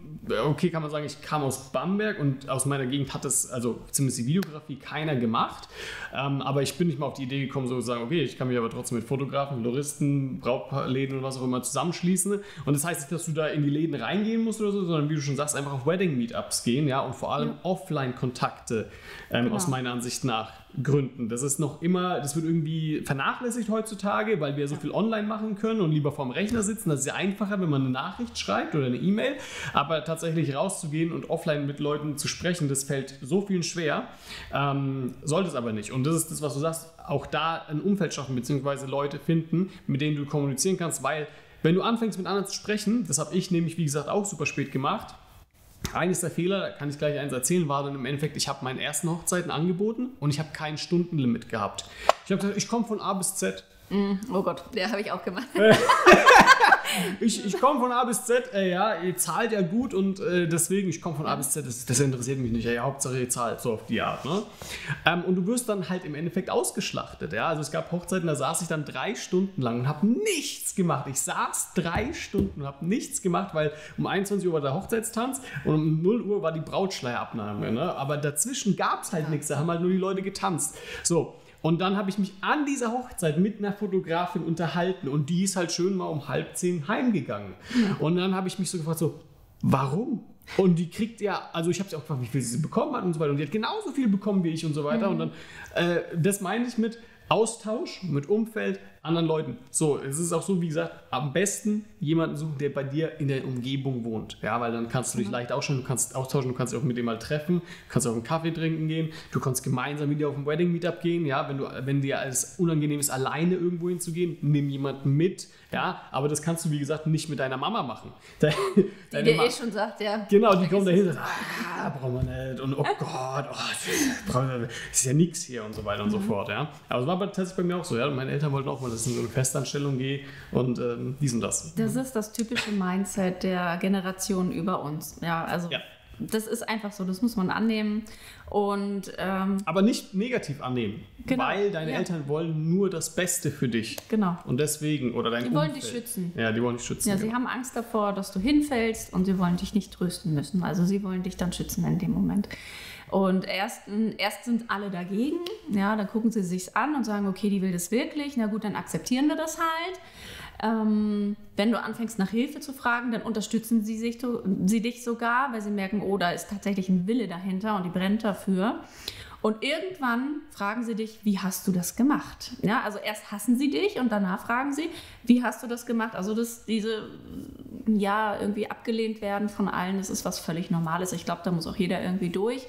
okay, kann man sagen, ich kam aus Bamberg und aus meiner Gegend hat das, also zumindest die Videografie, keiner gemacht. Ähm, aber ich bin nicht mal auf die Idee gekommen, so zu sagen, okay, ich kann mich aber trotzdem mit Fotografen, Floristen, Brautläden und was auch immer zusammenschließen. Und das heißt nicht, dass du da in die Läden reingehen musst oder so, sondern wie du schon sagst, einfach auf Wedding-Meetups gehen, ja, und vor allem Offline-Kontakte ähm, Genau. aus meiner Ansicht nach gründen. Das ist noch immer, das wird irgendwie vernachlässigt heutzutage, weil wir so viel online machen können und lieber vorm Rechner sitzen. Das ist ja einfacher, wenn man eine Nachricht schreibt oder eine E-Mail. Aber tatsächlich rauszugehen und offline mit Leuten zu sprechen, das fällt so vielen schwer. Ähm, sollte es aber nicht. Und das ist das, was du sagst, auch da ein Umfeld schaffen, beziehungsweise Leute finden, mit denen du kommunizieren kannst, weil wenn du anfängst mit anderen zu sprechen, das habe ich nämlich, wie gesagt, auch super spät gemacht, eines der Fehler, da kann ich gleich eins erzählen, war dann im Endeffekt, ich habe meinen ersten Hochzeiten angeboten und ich habe kein Stundenlimit gehabt. Ich habe gesagt, ich komme von A bis Z. Oh Gott, der habe ich auch gemacht. [laughs] [laughs] Ich, ich komme von A bis Z, äh, ja, ihr zahlt ja gut und äh, deswegen, ich komme von A bis Z, das, das interessiert mich nicht. Ja, ja, Hauptsache ihr zahlt, so auf die Art. Ne? Ähm, und du wirst dann halt im Endeffekt ausgeschlachtet. Ja? Also es gab Hochzeiten, da saß ich dann drei Stunden lang und habe nichts gemacht. Ich saß drei Stunden und habe nichts gemacht, weil um 21 Uhr war der Hochzeitstanz und um 0 Uhr war die Brautschleierabnahme. Ne? Aber dazwischen gab es halt nichts, da haben halt nur die Leute getanzt. So, und dann habe ich mich an dieser Hochzeit mit einer Fotografin unterhalten und die ist halt schön mal um halb zehn heimgegangen. Und dann habe ich mich so gefragt, so, warum? Und die kriegt ja, also ich habe sie auch gefragt, wie viel sie bekommen hat und so weiter. Und die hat genauso viel bekommen wie ich und so weiter. Und dann, äh, das meine ich mit Austausch, mit Umfeld, anderen Leuten. So, es ist auch so, wie gesagt, am besten jemanden suchen, der bei dir in der Umgebung wohnt. Ja, weil dann kannst du dich leicht ausschauen, du kannst austauschen, du kannst dich auch mit dem mal treffen, du kannst auch einen Kaffee trinken gehen, du kannst gemeinsam mit dir auf ein Wedding-Meetup gehen, ja, wenn du, wenn dir als unangenehm ist, alleine irgendwo hinzugehen, nimm jemanden mit, ja, aber das kannst du, wie gesagt, nicht mit deiner Mama machen. [laughs] Deine Die dir Ma- eh schon sagt, ja. Genau, die kommen dahin und sagen, ah, brauchen wir nicht. Und oh Gott, oh, das ist ja nichts hier und so weiter und so fort. Ja. Aber es war tatsächlich bei mir auch so. Ja. Meine Eltern wollten auch mal, dass ich in so eine Festanstellung gehe und ähm, dies und das. Das ist das typische Mindset der Generation über uns. Ja, also Ja. Das ist einfach so, das muss man annehmen. Und ähm, Aber nicht negativ annehmen, Genau, weil deine ja. Eltern wollen nur das Beste für dich. genau. Und deswegen, oder dein Die wollen Umfeld. dich schützen. Ja, die wollen dich schützen. Ja, genau. sie haben Angst davor, dass du hinfällst und sie wollen dich nicht trösten müssen. Also sie wollen dich dann schützen in dem Moment. Und erst, erst sind alle dagegen, ja, dann gucken sie sich's an und sagen, okay, die will das wirklich, na gut, dann akzeptieren wir das halt. Ähm, wenn du anfängst nach Hilfe zu fragen, dann unterstützen sie, sich, sie dich sogar, weil sie merken, oh, da ist tatsächlich ein Wille dahinter und die brennt dafür. Und irgendwann fragen sie dich, wie hast du das gemacht? Ja, also erst hassen sie dich und danach fragen sie, wie hast du das gemacht? Also das, diese, ja, irgendwie abgelehnt werden von allen, das ist was völlig Normales. Ich glaube, da muss auch jeder irgendwie durch.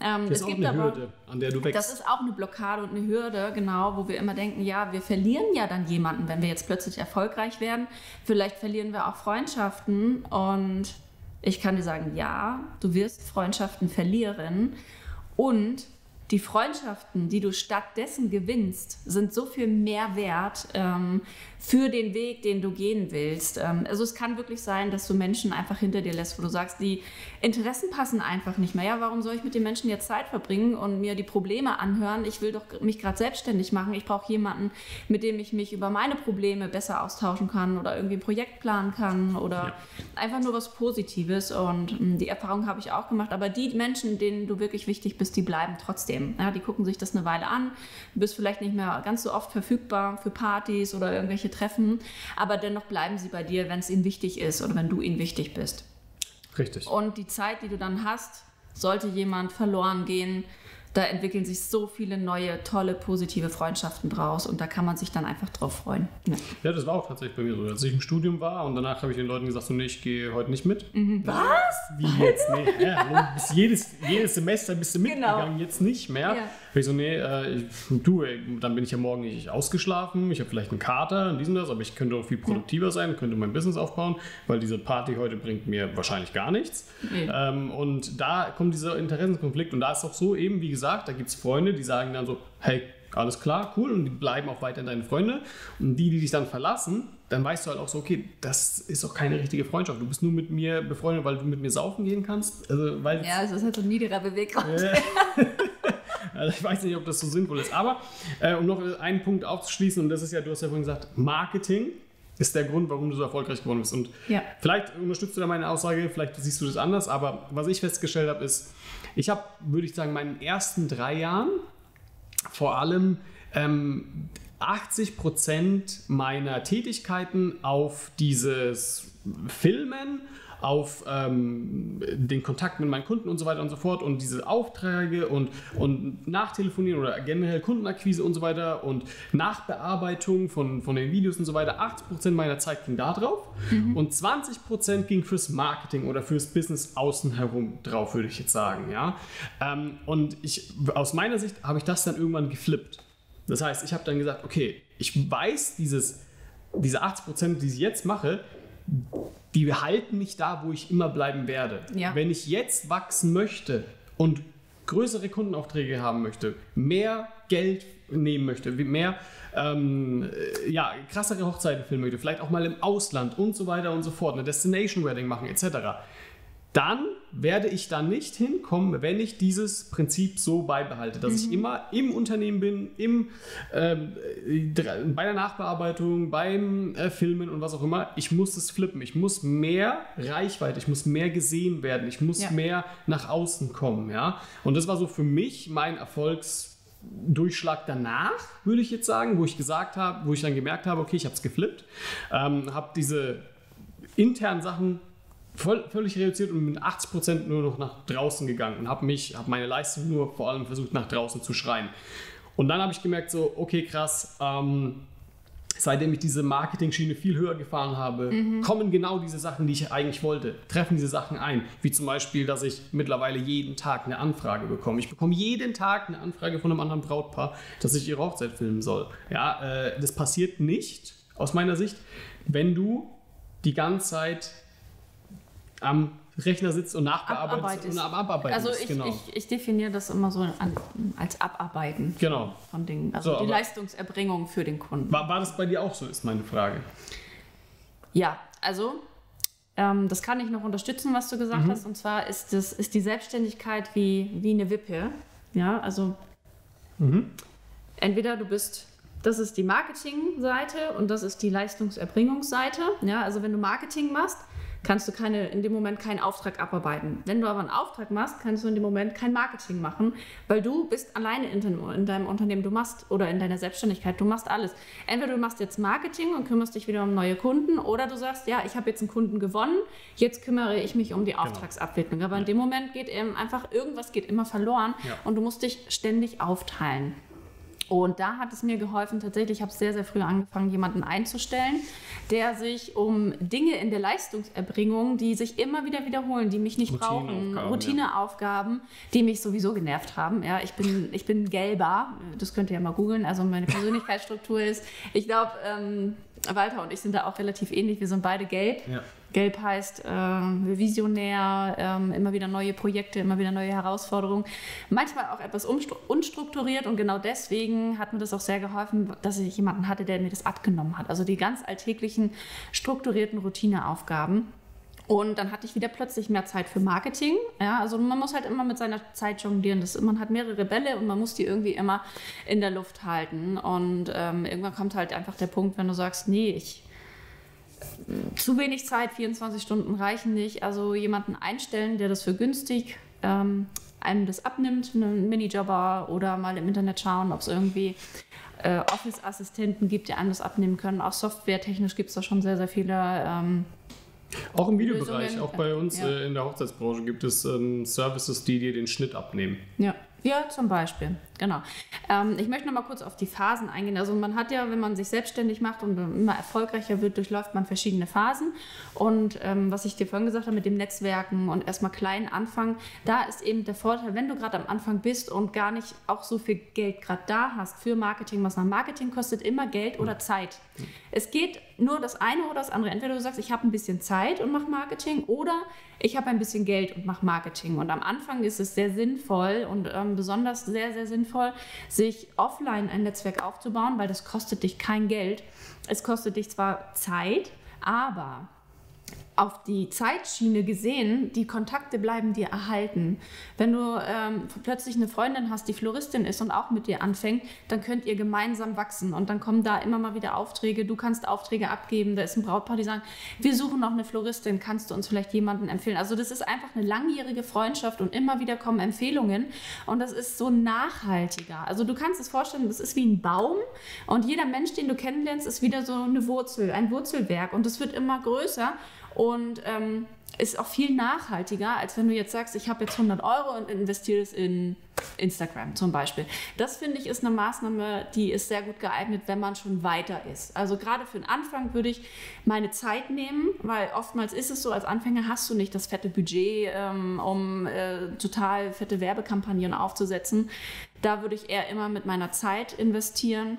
Ähm, das ist auch eine aber, Hürde, an der du wächst. Das ist auch eine Blockade und eine Hürde, genau, wo wir immer denken, ja, wir verlieren ja dann jemanden, wenn wir jetzt plötzlich erfolgreich werden. Vielleicht verlieren wir auch Freundschaften und ich kann dir sagen, ja, du wirst Freundschaften verlieren und die Freundschaften, die du stattdessen gewinnst, sind so viel mehr wert ähm, für den Weg, den du gehen willst. Ähm, also es kann wirklich sein, dass du Menschen einfach hinter dir lässt, wo du sagst, die Interessen passen einfach nicht mehr. Ja, warum soll ich mit den Menschen jetzt Zeit verbringen und mir die Probleme anhören? Ich will doch mich gerade selbstständig machen. Ich brauche jemanden, mit dem ich mich über meine Probleme besser austauschen kann oder irgendwie ein Projekt planen kann oder ja. einfach nur was Positives. Und mh, die Erfahrung habe ich auch gemacht. Aber die Menschen, denen du wirklich wichtig bist, die bleiben trotzdem trotzdem. Ja, die gucken sich das eine Weile an. Du bist vielleicht nicht mehr ganz so oft verfügbar für Partys oder irgendwelche Treffen, aber dennoch bleiben sie bei dir, wenn es ihnen wichtig ist oder wenn du ihnen wichtig bist. Richtig. Und die Zeit, die du dann hast, sollte jemand verloren gehen, da entwickeln sich so viele neue, tolle, positive Freundschaften draus und da kann man sich dann einfach drauf freuen. Ja, ja das war auch tatsächlich bei mir so. Als ich im Studium war und danach habe ich den Leuten gesagt, so, nee, ich gehe heute nicht mit. Mhm. Was? Wie jetzt? Nee, [laughs] ja, bis jedes, jedes Semester bist du genau. mitgegangen, genau. jetzt nicht mehr. Ja. Ich so, nee, äh, du, ey, dann bin ich ja morgen nicht ausgeschlafen, ich habe vielleicht einen Kater und dies und das, aber ich könnte auch viel produktiver ja. sein, könnte mein Business aufbauen, weil diese Party heute bringt mir wahrscheinlich gar nichts. Nee. Ähm, und da kommt dieser Interessenkonflikt und da ist auch so eben, wie gesagt, da gibt es Freunde, die sagen dann so, hey, alles klar, cool, und die bleiben auch weiterhin deine Freunde. Und die, die dich dann verlassen, dann weißt du halt auch so, okay, das ist auch keine richtige Freundschaft. Du bist nur mit mir befreundet, weil du mit mir saufen gehen kannst. Also, weil ja, es ist halt so ein niederer Beweggrund. Äh, [laughs] also ich weiß nicht, ob das so sinnvoll ist. Aber äh, um noch einen Punkt aufzuschließen, und das ist ja, du hast ja vorhin gesagt, Marketing ist der Grund, warum du so erfolgreich geworden bist. Und ja. vielleicht unterstützt du da meine Aussage, vielleicht siehst du das anders, aber was ich festgestellt habe, ist, ich habe, würde ich sagen, meinen ersten drei Jahren vor allem ähm, 80 Prozent meiner Tätigkeiten auf dieses Filmen auf ähm, den Kontakt mit meinen Kunden und so weiter und so fort und diese Aufträge und, und Nachtelefonieren oder generell Kundenakquise und so weiter und Nachbearbeitung von, von den Videos und so weiter. 80% meiner Zeit ging da drauf mhm. und 20% ging fürs Marketing oder fürs Business außen herum drauf, würde ich jetzt sagen. Ja? Ähm, und ich, aus meiner Sicht habe ich das dann irgendwann geflippt. Das heißt, ich habe dann gesagt, okay, ich weiß, dieses, diese 80%, die ich jetzt mache, die behalten mich da, wo ich immer bleiben werde. Ja. Wenn ich jetzt wachsen möchte und größere Kundenaufträge haben möchte, mehr Geld nehmen möchte, mehr ähm, ja, krassere Hochzeiten filmen möchte, vielleicht auch mal im Ausland und so weiter und so fort, eine Destination Wedding machen etc., dann werde ich da nicht hinkommen, wenn ich dieses Prinzip so beibehalte, dass mhm. ich immer im Unternehmen bin, im, ähm, bei der Nachbearbeitung, beim äh, Filmen und was auch immer. Ich muss es flippen. Ich muss mehr Reichweite, ich muss mehr gesehen werden, ich muss ja. mehr nach außen kommen. Ja? Und das war so für mich mein Erfolgsdurchschlag danach, würde ich jetzt sagen, wo ich gesagt habe, wo ich dann gemerkt habe, okay, ich habe es geflippt, ähm, habe diese internen Sachen voll, völlig reduziert und mit 80% nur noch nach draußen gegangen und habe mich, habe meine Leistung nur vor allem versucht nach draußen zu schreien. Und dann habe ich gemerkt so, okay krass, ähm, seitdem ich diese Marketing-Schiene viel höher gefahren habe, mhm. kommen genau diese Sachen, die ich eigentlich wollte, treffen diese Sachen ein. Wie zum Beispiel, dass ich mittlerweile jeden Tag eine Anfrage bekomme. Ich bekomme jeden Tag eine Anfrage von einem anderen Brautpaar, dass ich ihre Hochzeit filmen soll. Ja, äh, das passiert nicht, aus meiner Sicht, wenn du die ganze Zeit am Rechner sitzt und nachbearbeitet und abarbeiten Also ich, genau. ich, ich, definiere das immer so an, als Abarbeiten genau. von Dingen. Also so, die Leistungserbringung für den Kunden. War, war das bei dir auch so, ist meine Frage. Ja, also ähm, das kann ich noch unterstützen, was du gesagt mhm. hast. Und zwar ist, das, ist die Selbstständigkeit wie, wie eine Wippe. Ja, also mhm. entweder du bist das ist die Marketingseite und das ist die Leistungserbringungsseite. Ja, also wenn du Marketing machst, kannst du keine, in dem Moment keinen Auftrag abarbeiten. Wenn du aber einen Auftrag machst, kannst du in dem Moment kein Marketing machen, weil du bist alleine in, in deinem Unternehmen. Du machst oder in deiner Selbstständigkeit, du machst alles. Entweder du machst jetzt Marketing und kümmerst dich wieder um neue Kunden oder du sagst, ja, ich habe jetzt einen Kunden gewonnen, jetzt kümmere ich mich um die genau. Auftragsabwicklung. Aber in dem Moment geht eben einfach irgendwas geht immer verloren ja. und du musst dich ständig aufteilen. Und da hat es mir geholfen, tatsächlich, ich habe sehr, sehr früh angefangen, jemanden einzustellen, der sich um Dinge in der Leistungserbringung, die sich immer wieder wiederholen, die mich nicht brauchen, Routineaufgaben, ja. die mich sowieso genervt haben. Ja, ich bin, ich bin gelber, das könnt ihr ja mal googeln. Also meine Persönlichkeitsstruktur ist, ich glaube, ähm, Walter und ich sind da auch relativ ähnlich. Wir sind beide gelb. Ja. Gelb heißt äh, visionär, äh, immer wieder neue Projekte, immer wieder neue Herausforderungen. Manchmal auch etwas unstrukturiert und genau deswegen hat mir das auch sehr geholfen, dass ich jemanden hatte, der mir das abgenommen hat. Also die ganz alltäglichen, strukturierten Routineaufgaben. Und dann hatte ich wieder plötzlich mehr Zeit für Marketing. Ja, also man muss halt immer mit seiner Zeit jonglieren. Das, man hat mehrere Bälle und man muss die irgendwie immer in der Luft halten. Und ähm, irgendwann kommt halt einfach der Punkt, wenn du sagst, nee, ich zu wenig Zeit, 24 Stunden reichen nicht. Also jemanden einstellen, der das für günstig ähm, einem das abnimmt, einen Minijobber oder mal im Internet schauen, ob es irgendwie äh, Office-Assistenten gibt, die einem das abnehmen können. Auch softwaretechnisch gibt es da schon sehr, sehr viele. Ähm, auch im Videobereich, auch bei uns ja. äh, in der Hochzeitsbranche gibt es ähm, Services, die dir den Schnitt abnehmen. Ja, ja, zum Beispiel, genau. Ähm, ich möchte noch mal kurz auf die Phasen eingehen. Also man hat ja, wenn man sich selbstständig macht und immer erfolgreicher wird, durchläuft man verschiedene Phasen. Und ähm, was ich dir vorhin gesagt habe mit dem Netzwerken und erstmal klein anfangen, da ist eben der Vorteil, wenn du gerade am Anfang bist und gar nicht auch so viel Geld gerade da hast für Marketing, was nach Marketing kostet immer Geld oder Zeit. Es geht nur das eine oder das andere. Entweder du sagst, ich habe ein bisschen Zeit und mache Marketing oder ich habe ein bisschen Geld und mache Marketing. Und am Anfang ist es sehr sinnvoll und ähm, besonders sehr, sehr sinnvoll, sich offline ein Netzwerk aufzubauen, weil das kostet dich kein Geld. Es kostet dich zwar Zeit, aber auf die Zeitschiene gesehen, die Kontakte bleiben dir erhalten. Wenn du ähm, plötzlich eine Freundin hast, die Floristin ist und auch mit dir anfängt, dann könnt ihr gemeinsam wachsen und dann kommen da immer mal wieder Aufträge. Du kannst Aufträge abgeben. Da ist ein Brautpaar, die sagen, wir suchen noch eine Floristin, kannst du uns vielleicht jemanden empfehlen? Also das ist einfach eine langjährige Freundschaft und immer wieder kommen Empfehlungen und das ist so nachhaltiger. Also du kannst es vorstellen, das ist wie ein Baum und jeder Mensch, den du kennenlernst, ist wieder so eine Wurzel, ein Wurzelwerk und es wird immer größer und ähm, ist auch viel nachhaltiger, als wenn du jetzt sagst, ich habe jetzt 100 Euro und investiere es in Instagram zum Beispiel. Das finde ich ist eine Maßnahme, die ist sehr gut geeignet, wenn man schon weiter ist. Also gerade für den Anfang würde ich meine Zeit nehmen, weil oftmals ist es so, als Anfänger hast du nicht das fette Budget, ähm, um äh, total fette Werbekampagnen aufzusetzen. Da würde ich eher immer mit meiner Zeit investieren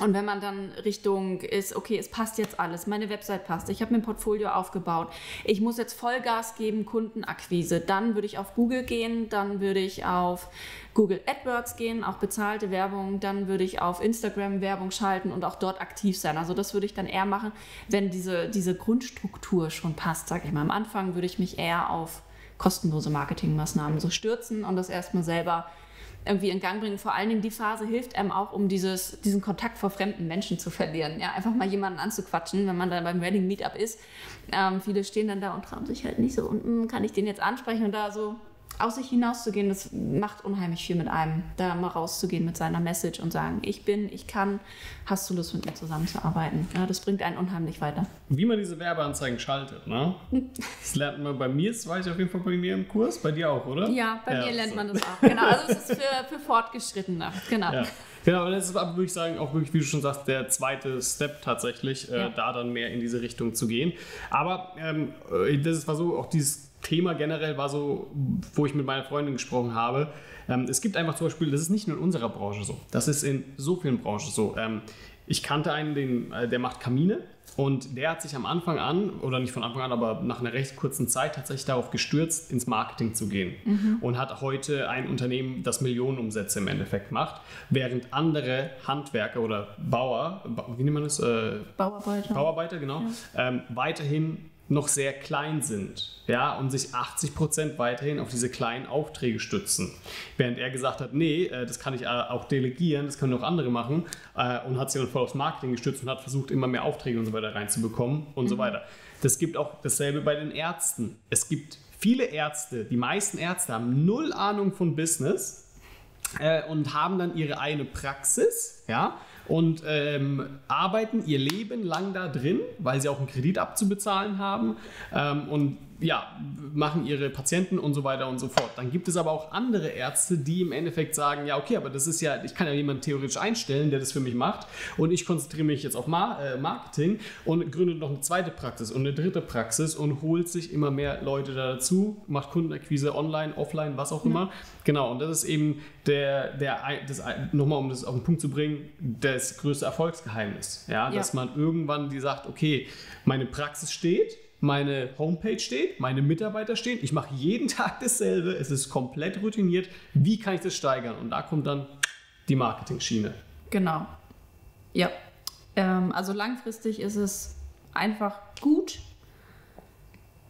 und wenn man dann Richtung ist, okay, es passt jetzt alles, meine Website passt, ich habe mir ein Portfolio aufgebaut, ich muss jetzt Vollgas geben, Kundenakquise, dann würde ich auf Google gehen, dann würde ich auf Google AdWords gehen, auch bezahlte Werbung, dann würde ich auf Instagram Werbung schalten und auch dort aktiv sein. Also das würde ich dann eher machen, wenn diese, diese Grundstruktur schon passt, sage ich mal. Am Anfang würde ich mich eher auf kostenlose Marketingmaßnahmen so stürzen und das erstmal selber irgendwie in Gang bringen. Vor allen Dingen die Phase hilft einem auch, um dieses, diesen Kontakt vor fremden Menschen zu verlieren. Ja, einfach mal jemanden anzuquatschen, wenn man dann beim Wedding Meetup ist. Ähm, viele stehen dann da und trauen sich halt nicht so, und hm, kann ich den jetzt ansprechen und da so aus sich hinauszugehen, das macht unheimlich viel mit einem, da mal rauszugehen mit seiner Message und sagen, ich bin, ich kann, hast du Lust mit mir zusammenzuarbeiten? Ja, das bringt einen unheimlich weiter. Wie man diese Werbeanzeigen schaltet, ne? [laughs] Das lernt man bei mir, das weiß ich auf jeden Fall bei mir im Kurs, bei dir auch, oder? Ja, bei ja, mir lernt so. man das auch. Genau, also es ist für, für Fortgeschrittene, genau. Ja. Genau, und das ist aber, würde ich sagen, auch wirklich, wie du schon sagst, der zweite Step tatsächlich, äh, ja. äh, da dann mehr in diese Richtung zu gehen. Aber ähm, äh, das war so, auch dieses Thema generell war so, wo ich mit meiner Freundin gesprochen habe. Ähm, es gibt einfach zum Beispiel, das ist nicht nur in unserer Branche so, das ist in so vielen Branchen so. Ähm, ich kannte einen, den, äh, der macht Kamine und der hat sich am Anfang an, oder nicht von Anfang an, aber nach einer recht kurzen Zeit tatsächlich darauf gestürzt, ins Marketing zu gehen. Mhm. Und hat heute ein Unternehmen, das Millionenumsätze im Endeffekt macht, während andere Handwerker oder Bauer, wie nennt man das? Äh, Bauarbeiter. Bauarbeiter, genau, ja. ähm, weiterhin noch sehr klein sind ja, und sich 80 Prozent weiterhin auf diese kleinen Aufträge stützen. Während er gesagt hat, nee, äh, das kann ich äh, auch delegieren, das können auch andere machen äh, und hat sich dann voll aufs Marketing gestützt und hat versucht, immer mehr Aufträge und so weiter reinzubekommen und mhm. so weiter. Das gibt auch dasselbe bei den Ärzten. Es gibt viele Ärzte, die meisten Ärzte haben null Ahnung von Business und haben dann ihre eigene Praxis, ja, und ähm, arbeiten ihr Leben lang da drin, weil sie auch einen Kredit abzubezahlen haben ähm, und ja, machen ihre Patienten und so weiter und so fort. Dann gibt es aber auch andere Ärzte, die im Endeffekt sagen, ja, okay, aber das ist ja, ich kann ja jemanden theoretisch einstellen, der das für mich macht und ich konzentriere mich jetzt auf äh, Marketing und gründe noch eine zweite Praxis und eine dritte Praxis und holt sich immer mehr Leute dazu, macht Kundenakquise online, offline, was auch immer. Genau, und das ist eben der, der, das, nochmal um das auf den Punkt zu bringen, das größte Erfolgsgeheimnis. Ja, dass ja. man irgendwann die sagt, okay, meine Praxis steht, meine Homepage steht, meine Mitarbeiter stehen, ich mache jeden Tag dasselbe, es ist komplett routiniert. Wie kann ich das steigern? Und da kommt dann die Marketing-Schiene. Genau. Ja. Ähm, also langfristig ist es einfach gut,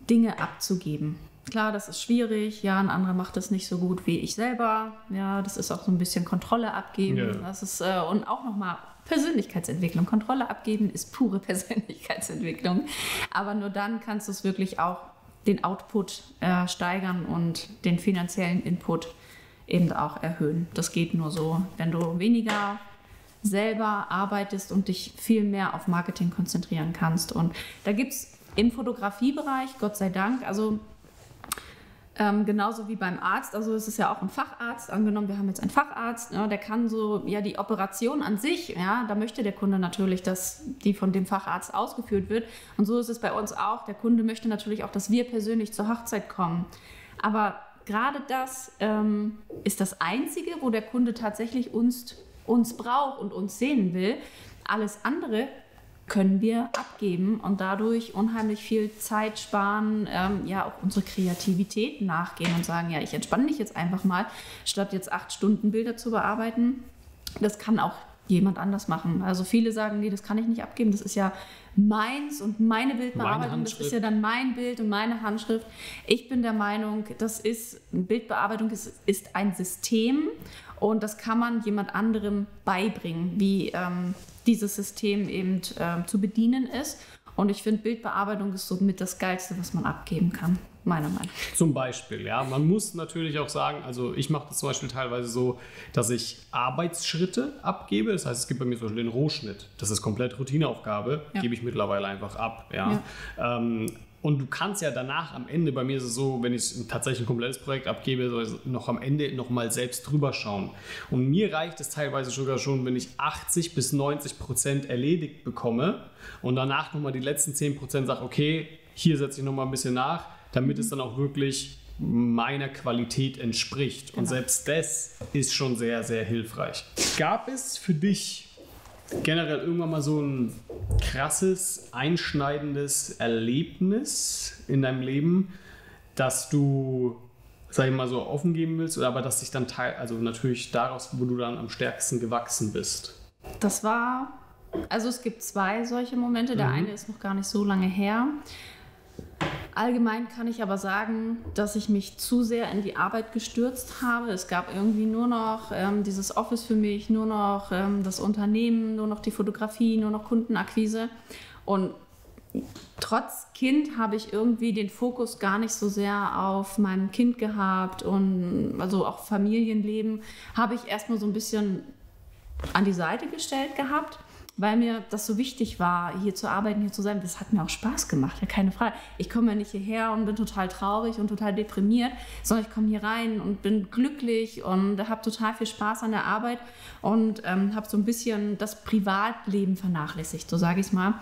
Dinge abzugeben. Klar, das ist schwierig. Ja, ein anderer macht das nicht so gut wie ich selber. Ja, das ist auch so ein bisschen Kontrolle abgeben. Ja. Das ist äh, und auch nochmal Persönlichkeitsentwicklung. Kontrolle abgeben ist pure [laughs] Persönlichkeitsentwicklung. Aber nur dann kannst du es wirklich auch den Output äh, steigern und den finanziellen Input eben auch erhöhen. Das geht nur so, wenn du weniger selber arbeitest und dich viel mehr auf Marketing konzentrieren kannst. Und da gibt es im Fotografiebereich, Gott sei Dank, also ähm, genauso wie beim Arzt, also es ist ja auch ein Facharzt, angenommen, wir haben jetzt einen Facharzt, ja, der kann so, ja, die Operation an sich, ja, da möchte der Kunde natürlich, dass die von dem Facharzt ausgeführt wird. Und so ist es bei uns auch. Der Kunde möchte natürlich auch, dass wir persönlich zur Hochzeit kommen. Aber gerade das ähm, ist das Einzige, wo der Kunde tatsächlich uns, uns braucht und uns sehen will. Alles andere können wir abgeben und dadurch unheimlich viel Zeit sparen, ähm, ja auch unsere Kreativität nachgehen und sagen, ja, ich entspanne mich jetzt einfach mal, statt jetzt acht Stunden Bilder zu bearbeiten. Das kann auch jemand anders machen. Also viele sagen, nee, das kann ich nicht abgeben, das ist ja meins und meine Bildbearbeitung, meine das ist ja dann mein Bild und meine Handschrift. Ich bin der Meinung, das ist Bildbearbeitung ist, ist ein System und das kann man jemand anderem beibringen, wie ähm, dieses System eben äh, zu bedienen ist. Und ich finde, Bildbearbeitung ist somit das Geilste, was man abgeben kann, meiner Meinung nach. Zum Beispiel, ja. Man muss natürlich auch sagen, also ich mache das zum Beispiel teilweise so, dass ich Arbeitsschritte abgebe. Das heißt, es gibt bei mir zum Beispiel den Rohschnitt. Das ist komplett Routineaufgabe, ja. gebe ich mittlerweile einfach ab. Ja. ja. Ähm, und du kannst ja danach am Ende, bei mir ist es so, wenn ich tatsächlich ein komplettes Projekt abgebe, noch am Ende nochmal selbst drüber schauen. Und mir reicht es teilweise sogar schon, wenn ich 80 bis 90 Prozent erledigt bekomme und danach nochmal die letzten 10 Prozent sage, okay, hier setze ich nochmal ein bisschen nach, damit es dann auch wirklich meiner Qualität entspricht. Genau. Und selbst das ist schon sehr, sehr hilfreich. Gab es für dich generell irgendwann mal so ein krasses, einschneidendes Erlebnis in deinem Leben, dass du, sag ich mal, so offen geben willst, oder aber dass sich dann teil, also natürlich daraus, wo du dann am stärksten gewachsen bist? Das war, also es gibt zwei solche Momente. Der mhm. eine ist noch gar nicht so lange her. Allgemein kann ich aber sagen, dass ich mich zu sehr in die Arbeit gestürzt habe. Es gab irgendwie nur noch ähm, dieses Office für mich, nur noch ähm, das Unternehmen, nur noch die Fotografie, nur noch Kundenakquise. Und trotz Kind habe ich irgendwie den Fokus gar nicht so sehr auf meinem Kind gehabt und also auch Familienleben habe ich erstmal so ein bisschen an die Seite gestellt gehabt weil mir das so wichtig war, hier zu arbeiten, hier zu sein. Das hat mir auch Spaß gemacht, ja, keine Frage. Ich komme ja nicht hierher und bin total traurig und total deprimiert, sondern ich komme hier rein und bin glücklich und habe total viel Spaß an der Arbeit und ähm, habe so ein bisschen das Privatleben vernachlässigt, so sage ich es mal.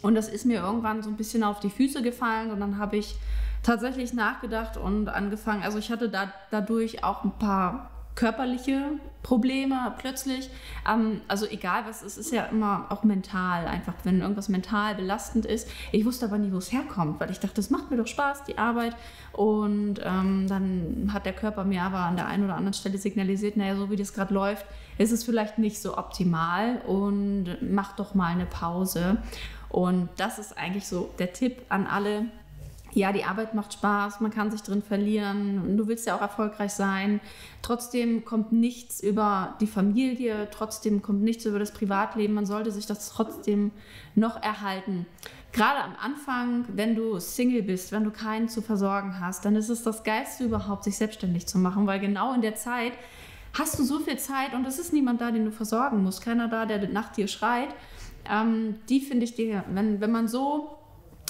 Und das ist mir irgendwann so ein bisschen auf die Füße gefallen und dann habe ich tatsächlich nachgedacht und angefangen. Also ich hatte da, dadurch auch ein paar körperliche Probleme plötzlich. Ähm, also egal was, es ist ja immer auch mental einfach, wenn irgendwas mental belastend ist. Ich wusste aber nie, wo es herkommt, weil ich dachte, das macht mir doch Spaß, die Arbeit. Und ähm, dann hat der Körper mir aber an der einen oder anderen Stelle signalisiert, naja, so wie das gerade läuft, ist es vielleicht nicht so optimal und mach doch mal eine Pause. Und das ist eigentlich so der Tipp an alle. Ja, die Arbeit macht Spaß, man kann sich drin verlieren, du willst ja auch erfolgreich sein. Trotzdem kommt nichts über die Familie, trotzdem kommt nichts über das Privatleben. Man sollte sich das trotzdem noch erhalten. Gerade am Anfang, wenn du Single bist, wenn du keinen zu versorgen hast, dann ist es das Geilste überhaupt, sich selbstständig zu machen, weil genau in der Zeit hast du so viel Zeit und es ist niemand da, den du versorgen musst, keiner da, der nach dir schreit. Ähm, die finde ich, die, wenn, wenn man so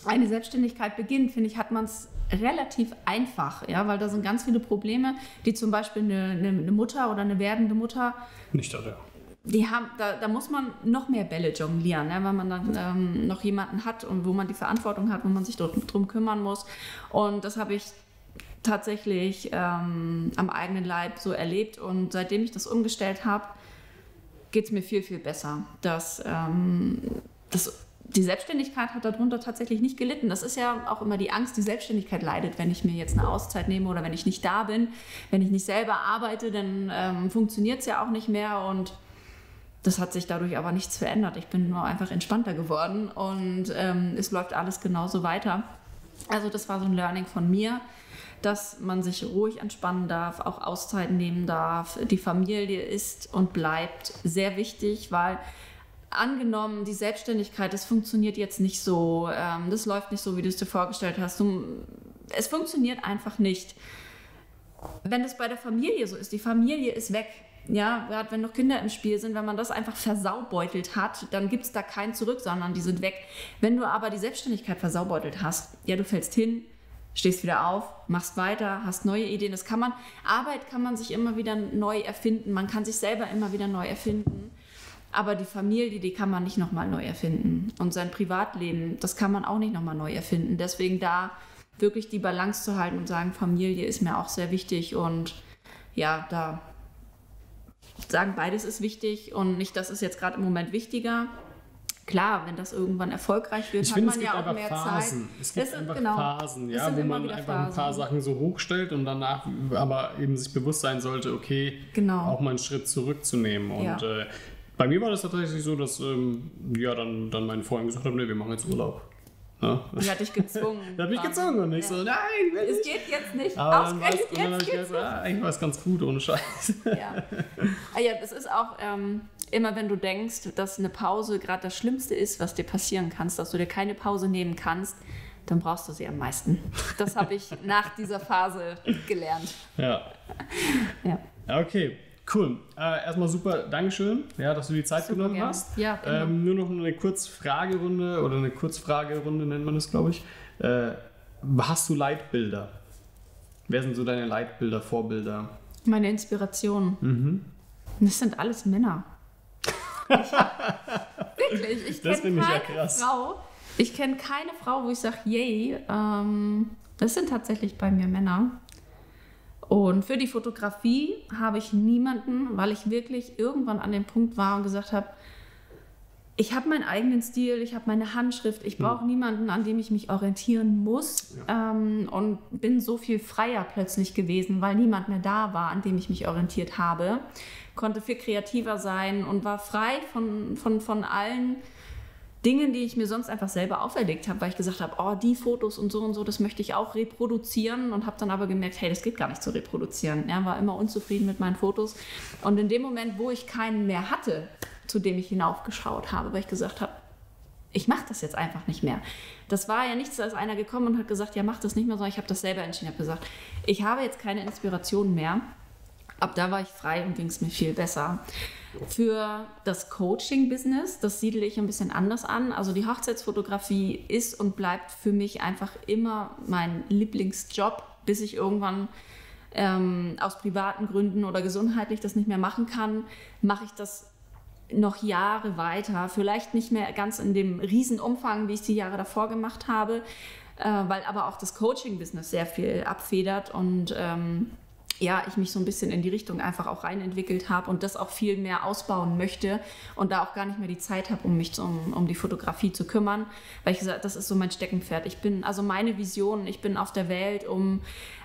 eine Selbstständigkeit beginnt, finde ich, hat man es relativ einfach, ja, weil da sind ganz viele Probleme, die zum Beispiel eine, eine, eine Mutter oder eine werdende Mutter nicht hat, ja. Die haben, da, da muss man noch mehr Bälle jonglieren, ja, weil man dann ähm, noch jemanden hat und wo man die Verantwortung hat, wo man sich drum, drum kümmern muss. Und das habe ich tatsächlich ähm, am eigenen Leib so erlebt. Und seitdem ich das umgestellt habe, geht es mir viel, viel besser. Das, ähm, das, die Selbstständigkeit hat darunter tatsächlich nicht gelitten. Das ist ja auch immer die Angst, die Selbstständigkeit leidet, wenn ich mir jetzt eine Auszeit nehme oder wenn ich nicht da bin. Wenn ich nicht selber arbeite, dann ähm, funktioniert es ja auch nicht mehr. Und das hat sich dadurch aber nichts verändert. Ich bin nur einfach entspannter geworden und ähm, es läuft alles genauso weiter. Also das war so ein Learning von mir dass man sich ruhig entspannen darf, auch Auszeiten nehmen darf. Die Familie ist und bleibt sehr wichtig, weil angenommen, die Selbstständigkeit, das funktioniert jetzt nicht so, ähm, das läuft nicht so, wie du es dir vorgestellt hast. Du, es funktioniert einfach nicht. Wenn es bei der Familie so ist, die Familie ist weg. Ja, gerade wenn noch Kinder im Spiel sind, wenn man das einfach versaubeutelt hat, dann gibt es da kein Zurück, sondern die sind weg. Wenn du aber die Selbstständigkeit versaubeutelt hast, ja, du fällst hin, stehst wieder auf, machst weiter, hast neue Ideen. Das kann man, Arbeit kann man sich immer wieder neu erfinden. Man kann sich selber immer wieder neu erfinden. Aber die Familie, die kann man nicht nochmal neu erfinden. Und sein Privatleben, das kann man auch nicht nochmal neu erfinden. Deswegen da wirklich die Balance zu halten und sagen, Familie ist mir auch sehr wichtig. Und ja, da sagen, beides ist wichtig. Und nicht, das ist jetzt gerade im Moment wichtiger. Klar, wenn das irgendwann erfolgreich wird, ich hat finde, man ja auch mehr Phasen. Zeit. Es gibt es einfach genau, Phasen, ja, wo man einfach Phasen. ein paar Sachen so hochstellt und danach aber eben sich bewusst sein sollte, okay, genau. auch mal einen Schritt zurückzunehmen. Und ja. äh, bei mir war das tatsächlich so, dass ähm, ja, dann, dann meine Freundin gesagt hat, nee, wir machen jetzt Urlaub. Ja. Die hat dich gezwungen. [laughs] die hat mich gezwungen und ich ja. so, nein, will Es geht jetzt nicht. Aber dann war's, und dann habe ich gedacht, ah, eigentlich war es ganz gut, ohne Scheiß. [laughs] Ja, ah, ja das ist auch ähm, immer, wenn du denkst, dass eine Pause gerade das Schlimmste ist, was dir passieren kann, dass du dir keine Pause nehmen kannst, dann brauchst du sie am meisten. Das habe ich nach dieser Phase gelernt. Ja. ja. Okay, Cool. Äh, erstmal super, Dankeschön, ja, dass du die Zeit super genommen gerne. hast. Ja, genau. ähm, nur noch eine Kurzfragerunde oder eine Kurzfragerunde nennt man das, glaube ich. Äh, hast du Leitbilder? Wer sind so deine Leitbilder, Vorbilder? Meine Inspiration. Mhm. Das sind alles Männer. Ich [laughs] wirklich, ich kenne keine ja Frau. Ich kenne keine Frau, wo ich sage, yay. Ähm, das sind tatsächlich bei mir Männer. Und für die Fotografie habe ich niemanden, weil ich wirklich irgendwann an dem Punkt war und gesagt habe, ich habe meinen eigenen Stil, ich habe meine Handschrift, ich brauche hm. niemanden, an dem ich mich orientieren muss ja. ähm, und bin so viel freier plötzlich gewesen, weil niemand mehr da war, an dem ich mich orientiert habe. Konnte viel kreativer sein und war frei von, von, von allen Dingen, die ich mir sonst einfach selber auferlegt habe, weil ich gesagt habe, oh, die Fotos und so und so, das möchte ich auch reproduzieren und habe dann aber gemerkt, hey, das geht gar nicht zu reproduzieren. Er war immer unzufrieden mit meinen Fotos. Und in dem Moment, wo ich keinen mehr hatte, zu dem ich hinaufgeschaut habe, weil ich gesagt habe, ich mache das jetzt einfach nicht mehr. Das war ja nichts, ist einer gekommen und hat gesagt, ja, mach das nicht mehr, sondern ich habe das selber entschieden. Ich habe gesagt, ich habe jetzt keine Inspiration mehr. Ab da war ich frei und ging es mir viel besser. Für das Coaching-Business, das siedle ich ein bisschen anders an. Also die Hochzeitsfotografie ist und bleibt für mich einfach immer mein Lieblingsjob, bis ich irgendwann ähm, aus privaten Gründen oder gesundheitlich das nicht mehr machen kann, mache ich das noch Jahre weiter. Vielleicht nicht mehr ganz in dem Riesenumfang, wie ich es die Jahre davor gemacht habe, äh, weil aber auch das Coaching-Business sehr viel abfedert und ähm, ja, ich mich so ein bisschen in die Richtung einfach auch reinentwickelt habe und das auch viel mehr ausbauen möchte und da auch gar nicht mehr die Zeit habe, um mich um, um die Fotografie zu kümmern, weil ich gesagt, das ist so mein Steckenpferd. Ich bin, also meine Vision, ich bin auf der Welt, um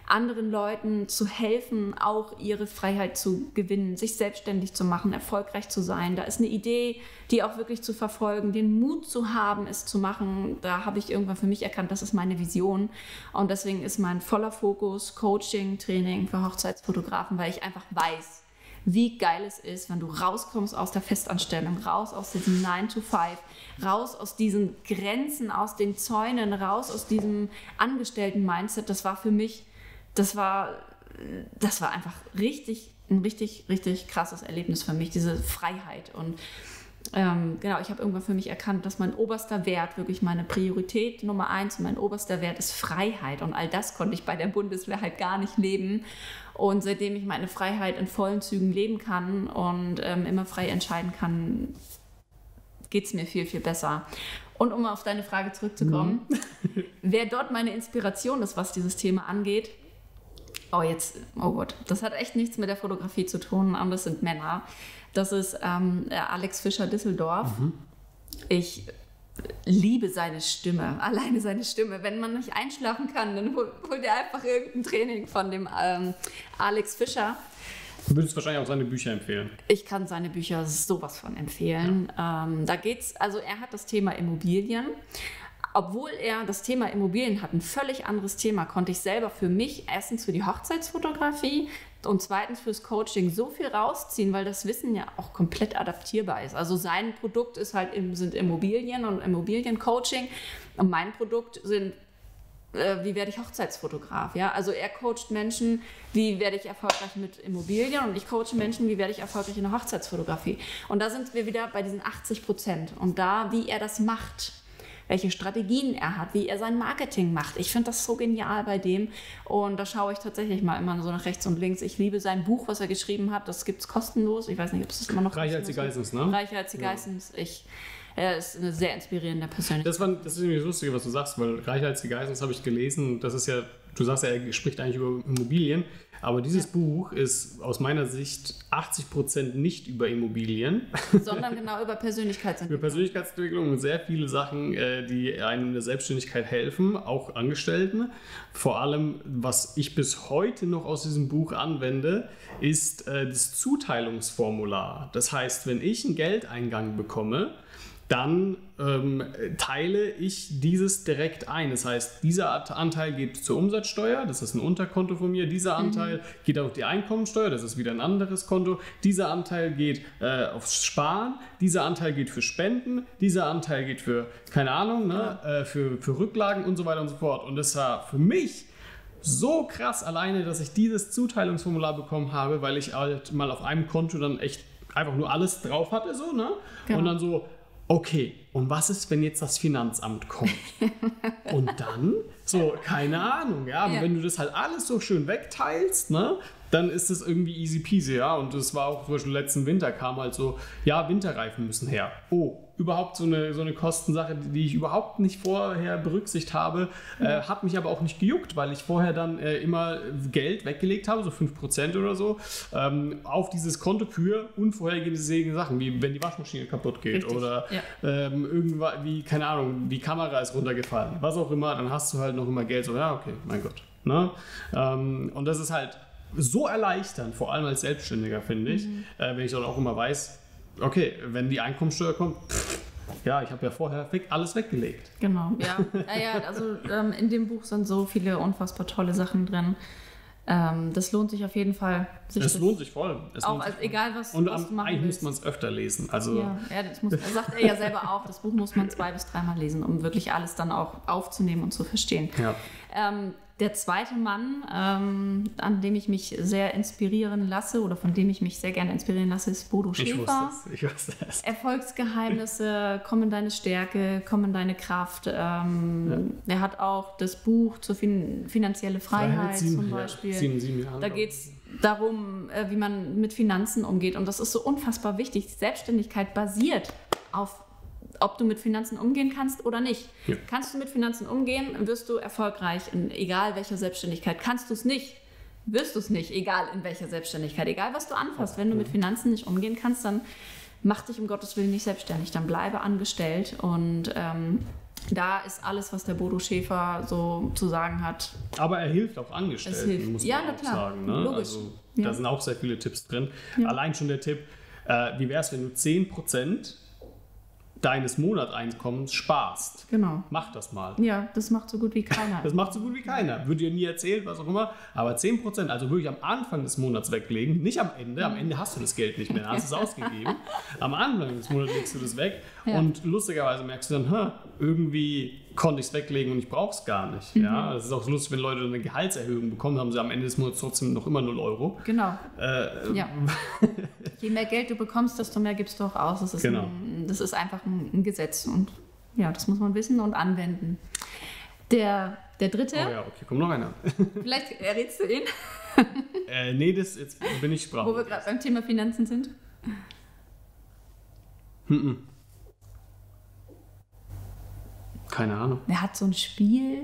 anderen Leuten zu helfen, auch ihre Freiheit zu gewinnen, sich selbstständig zu machen, erfolgreich zu sein. Da ist eine Idee, die auch wirklich zu verfolgen, den Mut zu haben, es zu machen. Da habe ich irgendwann für mich erkannt, das ist meine Vision. Und deswegen ist mein voller Fokus Coaching, Training für Hochzeitsfotografen, weil ich einfach weiß, wie geil es ist, wenn du rauskommst aus der Festanstellung, raus aus diesem 9 to 5, raus aus diesen Grenzen, aus den Zäunen, raus aus diesem Angestellten-Mindset. Das war für mich, das war, das war einfach richtig, ein richtig, richtig krasses Erlebnis für mich, diese Freiheit. Und ähm, genau, ich habe irgendwann für mich erkannt, dass mein oberster Wert, wirklich meine Priorität Nummer eins, mein oberster Wert ist Freiheit. Und all das konnte ich bei der Bundeswehr halt gar nicht leben. Und seitdem ich meine Freiheit in vollen Zügen leben kann und ähm, immer frei entscheiden kann, geht es mir viel, viel besser. Und um auf deine Frage zurückzukommen, mhm. [laughs] wer dort meine Inspiration ist, was dieses Thema angeht, oh jetzt, oh Gott, das hat echt nichts mit der Fotografie zu tun, aber das sind Männer. Das ist ähm, Alex Fischer Düsseldorf. Mhm. Ich liebe seine Stimme, alleine seine Stimme. Wenn man nicht einschlafen kann, dann holt hol er einfach irgendein Training von dem ähm, Alex Fischer. Du würdest wahrscheinlich auch seine Bücher empfehlen. Ich kann seine Bücher sowas von empfehlen. Ja. Ähm, da geht's, also er hat das Thema Immobilien. Obwohl er das Thema Immobilien hat, ein völlig anderes Thema, konnte ich selber für mich erstens für die Hochzeitsfotografie, und zweitens fürs Coaching so viel rausziehen, weil das Wissen ja auch komplett adaptierbar ist. Also sein Produkt ist halt sind Immobilien und Immobiliencoaching und mein Produkt sind äh, wie werde ich Hochzeitsfotograf? Ja, also er coacht Menschen, wie werde ich erfolgreich mit Immobilien und ich coache Menschen, wie werde ich erfolgreich in der Hochzeitsfotografie. Und da sind wir wieder bei diesen 80 Prozent und da, wie er das macht welche Strategien er hat, wie er sein Marketing macht. Ich finde das so genial bei dem und da schaue ich tatsächlich mal immer so nach rechts und links. Ich liebe sein Buch, was er geschrieben hat. Das gibt es kostenlos. Ich weiß nicht, ob es immer noch Reicher als die Geissens, ne? Reicher als die Geissens. Ich er ist eine sehr inspirierende Persönlichkeit. Das, war, das ist nämlich lustig, was du sagst, weil Reicher als die Geissens habe ich gelesen. Das ist ja, du sagst ja, er spricht eigentlich über Immobilien. Aber dieses ja. Buch ist aus meiner Sicht 80 Prozent nicht über Immobilien, [laughs] sondern genau über Persönlichkeitsentwicklung. über Persönlichkeitsentwicklung und sehr viele Sachen, äh, die einem in der Selbstständigkeit helfen, auch Angestellten. Vor allem, was ich bis heute noch aus diesem Buch anwende, ist äh, das Zuteilungsformular. Das heißt, wenn ich einen Geldeingang bekomme, dann ähm, teile ich dieses direkt ein. Das heißt, dieser Anteil geht zur Umsatzsteuer, das ist ein Unterkonto von mir. Dieser mhm. Anteil mhm. geht auf die Einkommensteuer, das ist wieder ein anderes Konto. Dieser Anteil geht äh, aufs Sparen, dieser Anteil geht für Spenden, dieser Anteil geht für, keine Ahnung, ne, ja. äh, für, für Rücklagen und so weiter und so fort. Und das war für mich so krass alleine, dass ich dieses Zuteilungsformular bekommen habe, weil ich halt mal auf einem Konto dann echt einfach nur alles drauf hatte, so, ne? Genau. Und dann so, okay, und was ist, wenn jetzt das Finanzamt kommt? [laughs] und dann, so, keine Ahnung, ja, aber ja. wenn du das halt alles so schön wegteilst, ne, dann ist es irgendwie easy peasy, ja. Und das war auch zum Beispiel letzten Winter kam halt so, ja, Winterreifen müssen her. Oh, überhaupt so eine, so eine Kostensache, die ich überhaupt nicht vorher berücksichtigt habe, äh, hat mich aber auch nicht gejuckt, weil ich vorher dann äh, immer Geld weggelegt habe, so 5% oder so, ähm, auf dieses Konto für unvorhergesehene Sachen, wie wenn die Waschmaschine kaputt geht Richtig, oder ja. ähm, irgendwas, wie, keine Ahnung, die Kamera ist runtergefallen, was auch immer, dann hast du halt noch immer Geld, so, ja, okay, mein Gott. Ne? Ähm, und das ist halt so erleichternd, vor allem als Selbstständiger, finde ich, mhm. äh, wenn ich dann auch immer weiß, okay, wenn die Einkommensteuer kommt, pff, ja, ich habe ja vorher alles weggelegt. Genau, ja. naja, also ähm, in dem Buch sind so viele unfassbar tolle Sachen drin. Ähm, das lohnt sich auf jeden Fall. Sich es lohnt sich voll. Es auch als, egal was, Und was du machen eigentlich willst. muss man es öfter lesen. Also ja, ja das muss, sagt er ja selber auch. Das Buch muss man zwei bis dreimal lesen, um wirklich alles dann auch aufzunehmen und zu verstehen. Ja. Ähm, der zweite Mann, ähm, an dem ich mich sehr inspirieren lasse oder von dem ich mich sehr gerne inspirieren lasse, ist Bodo Schäfer. Ich wusste es. Ich wusste es. Erfolgsgeheimnisse, komm in deine Stärke, komm in deine Kraft. Ähm, ja. Er hat auch das Buch zur fin finanzielle Freiheit, Freiheit sieben, zum Beispiel. Ja, sieben, sieben Jahre, da geht es darum, äh, wie man mit Finanzen umgeht. Und das ist so unfassbar wichtig. Selbstständigkeit basiert auf ob du mit Finanzen umgehen kannst oder nicht. Ja. Kannst du mit Finanzen umgehen, wirst du erfolgreich, in egal welcher Selbstständigkeit. Kannst du es nicht, wirst du es nicht, egal in welcher Selbstständigkeit, egal was du anfasst. Wenn du mit Finanzen nicht umgehen kannst, dann mach dich um Gottes Willen nicht selbstständig, dann bleibe angestellt und ähm, da ist alles, was der Bodo Schäfer so zu sagen hat. Aber er hilft auch Angestellten, hilft. muss man Ja, auch klar. sagen. Ne? Logisch. Also, Ja. Da sind auch sehr viele Tipps drin. Ja. Allein schon der Tipp, äh, wie wäre es, wenn du 10% deines Monatseinkommens sparst? Genau. Mach das mal. Ja, das macht so gut wie keiner. [laughs] Das macht so gut wie keiner. Wird dir nie erzählt, was auch immer. Aber 10%, also wirklich am Anfang des Monats weglegen, nicht am Ende. Am Ende hast du das Geld nicht mehr, dann hast du es [laughs] ausgegeben. Am Anfang des Monats legst du das weg. Ja. Und lustigerweise merkst du dann, "Hä, irgendwie konnte ich es weglegen und ich brauche es gar nicht. Mhm. Ja, das ist auch so lustig, wenn Leute eine Gehaltserhöhung bekommen, haben sie am Ende des Monats trotzdem noch immer 0 Euro. genau. Äh, Ja. [laughs] Je mehr Geld du bekommst, desto mehr gibst du auch aus. Das ist, Genau. ein, das ist einfach ein, ein Gesetz. Und ja, das muss man wissen und anwenden. Der, der dritte, Oh ja, okay, kommt noch einer. [laughs] vielleicht errätst du ihn, [laughs] äh, nee, das, jetzt bin ich wo wir sprachlos. gerade beim Thema Finanzen sind. Keine Ahnung. Er hat so ein Spiel,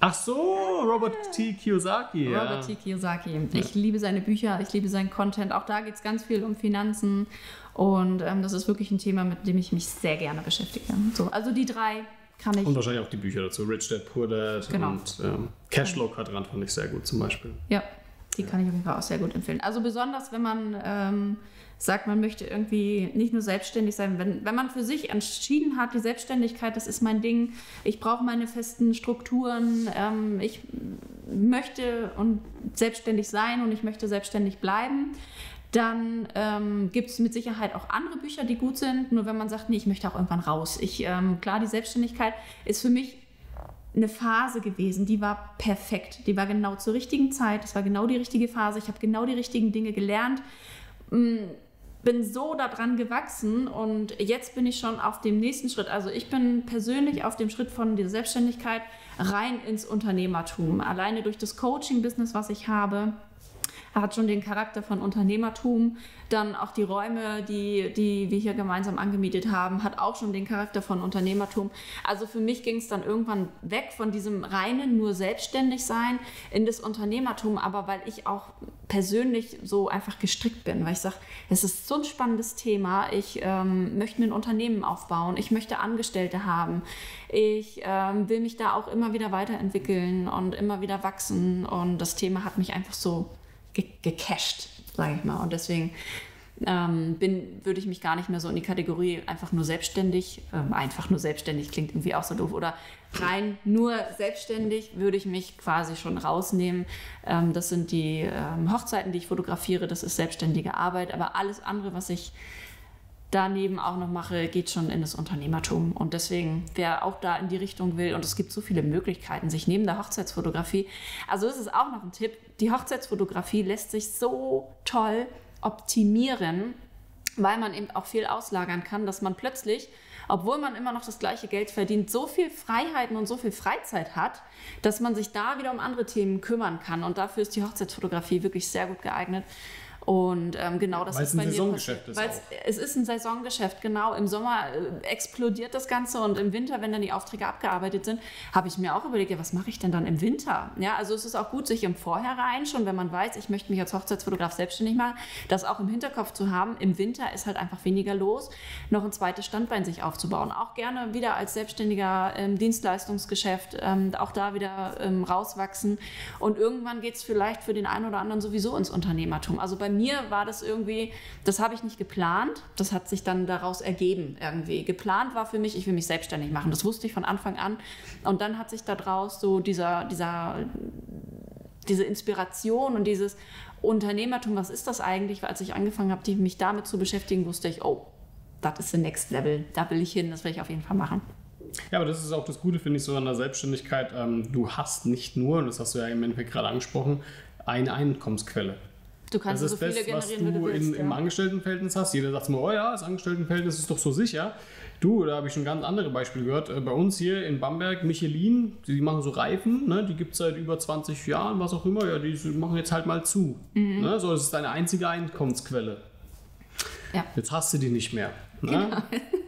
Ach so, Robert T. Kiyosaki. ja. Robert T. Kiyosaki. Ich liebe seine Bücher, ich liebe seinen Content. Auch da geht es ganz viel um Finanzen. Und ähm, das ist wirklich ein Thema, mit dem ich mich sehr gerne beschäftige. So, also die drei kann ich. Und wahrscheinlich auch die Bücher dazu. Rich Dad, Poor Dad Genau. und ähm, Cashflow Quadrant fand ich sehr gut zum Beispiel. Ja, die kann ich auf jeden Fall auch sehr gut empfehlen. Also besonders, wenn man ähm, sagt, man möchte irgendwie nicht nur selbstständig sein, wenn, wenn man für sich entschieden hat, die Selbstständigkeit, das ist mein Ding, ich brauche meine festen Strukturen, ähm, ich möchte und selbstständig sein und ich möchte selbstständig bleiben. Dann ähm, gibt es mit Sicherheit auch andere Bücher, die gut sind. Nur wenn man sagt, nee, ich möchte auch irgendwann raus. Ich, ähm, klar, die Selbstständigkeit ist für mich eine Phase gewesen, die war perfekt. Die war genau zur richtigen Zeit, das war genau die richtige Phase. Ich habe genau die richtigen Dinge gelernt. Bin so daran gewachsen und jetzt bin ich schon auf dem nächsten Schritt. Also ich bin persönlich auf dem Schritt von der Selbstständigkeit rein ins Unternehmertum. Alleine durch das Coaching-Business, was ich habe, hat schon den Charakter von Unternehmertum. Dann auch die Räume, die, die wir hier gemeinsam angemietet haben, hat auch schon den Charakter von Unternehmertum. Also für mich ging es dann irgendwann weg von diesem reinen nur selbstständig sein in das Unternehmertum, aber weil ich auch persönlich so einfach gestrickt bin, weil ich sage, es ist so ein spannendes Thema. Ich ähm, möchte ein Unternehmen aufbauen, ich möchte Angestellte haben, ich ähm, will mich da auch immer wieder weiterentwickeln und immer wieder wachsen und das Thema hat mich einfach so ge gecached, sage ich mal. Und deswegen ähm, bin, würde ich mich gar nicht mehr so in die Kategorie einfach nur selbstständig, ähm, einfach nur selbstständig klingt irgendwie auch so doof, oder rein nur selbstständig würde ich mich quasi schon rausnehmen. Ähm, das sind die ähm, Hochzeiten, die ich fotografiere, das ist selbstständige Arbeit, aber alles andere, was ich daneben auch noch mache, geht schon in das Unternehmertum. Und deswegen, wer auch da in die Richtung will, und es gibt so viele Möglichkeiten, sich neben der Hochzeitsfotografie, also ist auch noch ein Tipp, die Hochzeitsfotografie lässt sich so toll optimieren, weil man eben auch viel auslagern kann, dass man plötzlich, obwohl man immer noch das gleiche Geld verdient, so viel Freiheiten und so viel Freizeit hat, dass man sich da wieder um andere Themen kümmern kann. Und dafür ist die Hochzeitsfotografie wirklich sehr gut geeignet. Und ähm, genau das Weil ist es ein bei mir Saisongeschäft ist Weil's- es ist ein Saisongeschäft, genau. Im Sommer äh, explodiert das Ganze und im Winter, wenn dann die Aufträge abgearbeitet sind, habe ich mir auch überlegt, ja, was mache ich denn dann im Winter? Ja, also es ist auch gut, sich im Vorhinein schon, wenn man weiß, ich möchte mich als Hochzeitsfotograf selbstständig machen, das auch im Hinterkopf zu haben. Im Winter ist halt einfach weniger los, noch ein zweites Standbein sich aufzubauen. Auch gerne wieder als selbstständiger ähm, Dienstleistungsgeschäft, ähm, auch da wieder ähm, rauswachsen. Und irgendwann geht es vielleicht für den einen oder anderen sowieso ins Unternehmertum. Also bei mir war das irgendwie, das habe ich nicht geplant, das hat sich dann daraus ergeben irgendwie. Geplant war für mich, ich will mich selbstständig machen. Das wusste ich von Anfang an. Und dann hat sich daraus so dieser, dieser, diese Inspiration und dieses Unternehmertum, was ist das eigentlich? Als ich angefangen habe, mich damit zu beschäftigen, wusste ich, oh, das ist the next level, da will ich hin, das will ich auf jeden Fall machen. Ja, aber das ist auch das Gute, finde ich, so an der Selbstständigkeit. Ähm, du hast nicht nur, und das hast du ja im Endeffekt gerade angesprochen, eine Einkommensquelle. Du kannst Das so ist viele das, was generieren, wie du willst. in, im ja. Angestelltenverhältnis hast. Jeder sagt immer, oh ja, das Angestelltenverhältnis ist doch so sicher. Du, da habe ich schon ganz andere Beispiele gehört. Äh, Bei uns hier in Bamberg, Michelin, die machen so Reifen, ne? die gibt es seit über 20 Jahren, was auch immer. Ja, die machen jetzt halt mal zu. Mhm. Ne? So, das ist deine einzige Einkommensquelle. Ja. Jetzt hast du die nicht mehr. Ne? Genau. [laughs]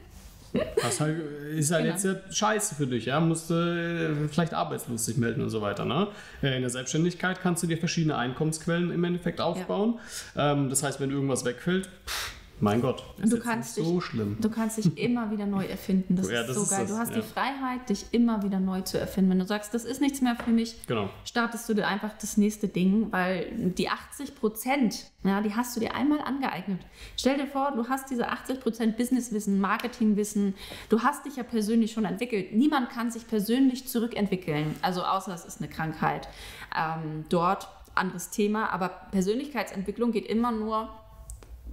Das halt, ist halt Genau. jetzt ja scheiße für dich, ja. Musst du vielleicht arbeitslos dich melden und so weiter. Ne? Äh, In der Selbstständigkeit kannst du dir verschiedene Einkommensquellen im Endeffekt aufbauen. Ähm, das heißt, wenn irgendwas wegfällt, pff, Mein Gott, ist du kannst dich, so schlimm. Du kannst dich [laughs] immer wieder neu erfinden. Das, ja, ist das so ist geil. Das, du hast ja. die Freiheit, dich immer wieder neu zu erfinden. Wenn du sagst, das ist nichts mehr für mich, genau. startest du dir einfach das nächste Ding, weil die 80 Prozent, ja, die hast du dir einmal angeeignet. Stell dir vor, du hast diese 80 Prozent Businesswissen, Marketingwissen, du hast dich ja persönlich schon entwickelt. Niemand kann sich persönlich zurückentwickeln, also außer es ist eine Krankheit. Ähm, dort anderes Thema, aber Persönlichkeitsentwicklung geht immer nur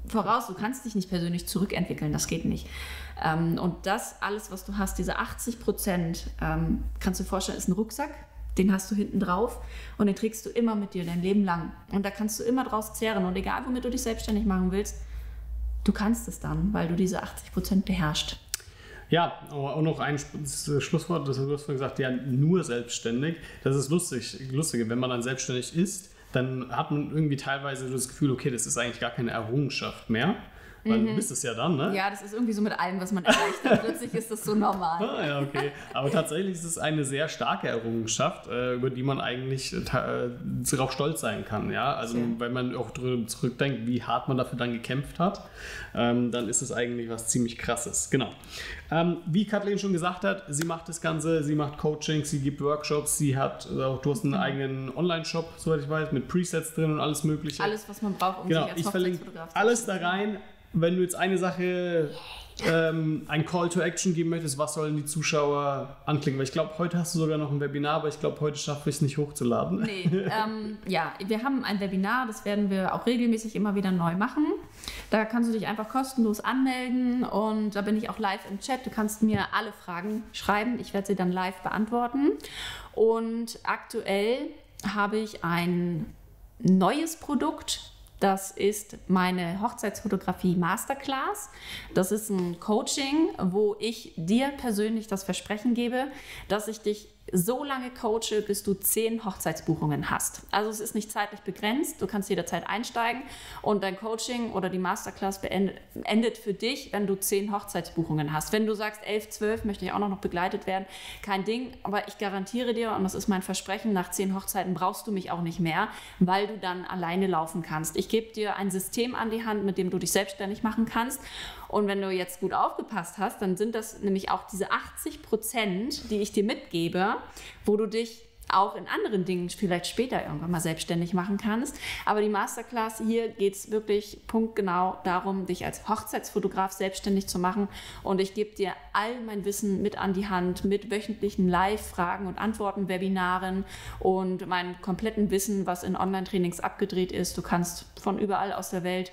voraus. Du kannst dich nicht persönlich zurückentwickeln, das geht nicht. Ähm, und das alles, was du hast, diese 80 Prozent, ähm, kannst du dir vorstellen, ist ein Rucksack. Den hast du hinten drauf und den trägst du immer mit dir dein Leben lang. Und da kannst du immer draus zehren. Und egal, womit du dich selbstständig machen willst, du kannst es dann, weil du diese 80 Prozent beherrschst. Ja, auch noch ein Schlusswort, das hast du gesagt, ja, nur selbstständig. Das ist lustig, lustige, wenn man dann selbstständig ist, dann hat man irgendwie teilweise das Gefühl, okay, das ist eigentlich gar keine Errungenschaft mehr. Weil mhm. du bist es ja dann, ne? Ja, das ist irgendwie so mit allem, was man erreicht hat. Plötzlich ist das so normal. Ah, ja, okay. Aber tatsächlich ist es eine sehr starke Errungenschaft, äh, über die man eigentlich äh, darauf stolz sein kann. Ja? Also, okay. wenn man auch zurückdenkt, wie hart man dafür dann gekämpft hat, ähm, dann ist es eigentlich was ziemlich Krasses. Genau. Ähm, wie Kathleen schon gesagt hat, sie macht das Ganze, sie macht Coaching, sie gibt Workshops, sie hat, also du hast einen mhm. eigenen Online-Shop, soweit ich weiß, mit Presets drin und alles Mögliche. Alles, was man braucht, um genau, sich als ich verlinke alles da rein wenn du jetzt eine Sache, ähm, ein Call to Action geben möchtest, was sollen die Zuschauer anklicken? Weil ich glaube, heute hast du sogar noch ein Webinar, aber ich glaube, heute schaffe ich es nicht hochzuladen. Nee, ähm, ja, wir haben ein Webinar, das werden wir auch regelmäßig immer wieder neu machen. Da kannst du dich einfach kostenlos anmelden und da bin ich auch live im Chat. Du kannst mir alle Fragen schreiben, ich werde sie dann live beantworten. Und aktuell habe ich ein neues Produkt das ist meine Hochzeitsfotografie Masterclass. Das ist ein Coaching, wo ich dir persönlich das Versprechen gebe, dass ich dich so lange coache, bis du zehn Hochzeitsbuchungen hast. Also es ist nicht zeitlich begrenzt, du kannst jederzeit einsteigen und dein Coaching oder die Masterclass beendet, endet für dich, wenn du zehn Hochzeitsbuchungen hast. Wenn du sagst, elf, zwölf möchte ich auch noch begleitet werden, kein Ding, aber ich garantiere dir, und das ist mein Versprechen, nach zehn Hochzeiten brauchst du mich auch nicht mehr, weil du dann alleine laufen kannst. Ich gebe dir ein System an die Hand, mit dem du dich selbstständig machen kannst und wenn du jetzt gut aufgepasst hast, dann sind das nämlich auch diese 80 Prozent, die ich dir mitgebe, wo du dich auch in anderen Dingen vielleicht später irgendwann mal selbstständig machen kannst. Aber die Masterclass hier geht es wirklich punktgenau darum, dich als Hochzeitsfotograf selbstständig zu machen. Und ich gebe dir all mein Wissen mit an die Hand, mit wöchentlichen Live-Fragen und Antworten-Webinaren und meinem kompletten Wissen, was in Online-Trainings abgedreht ist. Du kannst von überall aus der Welt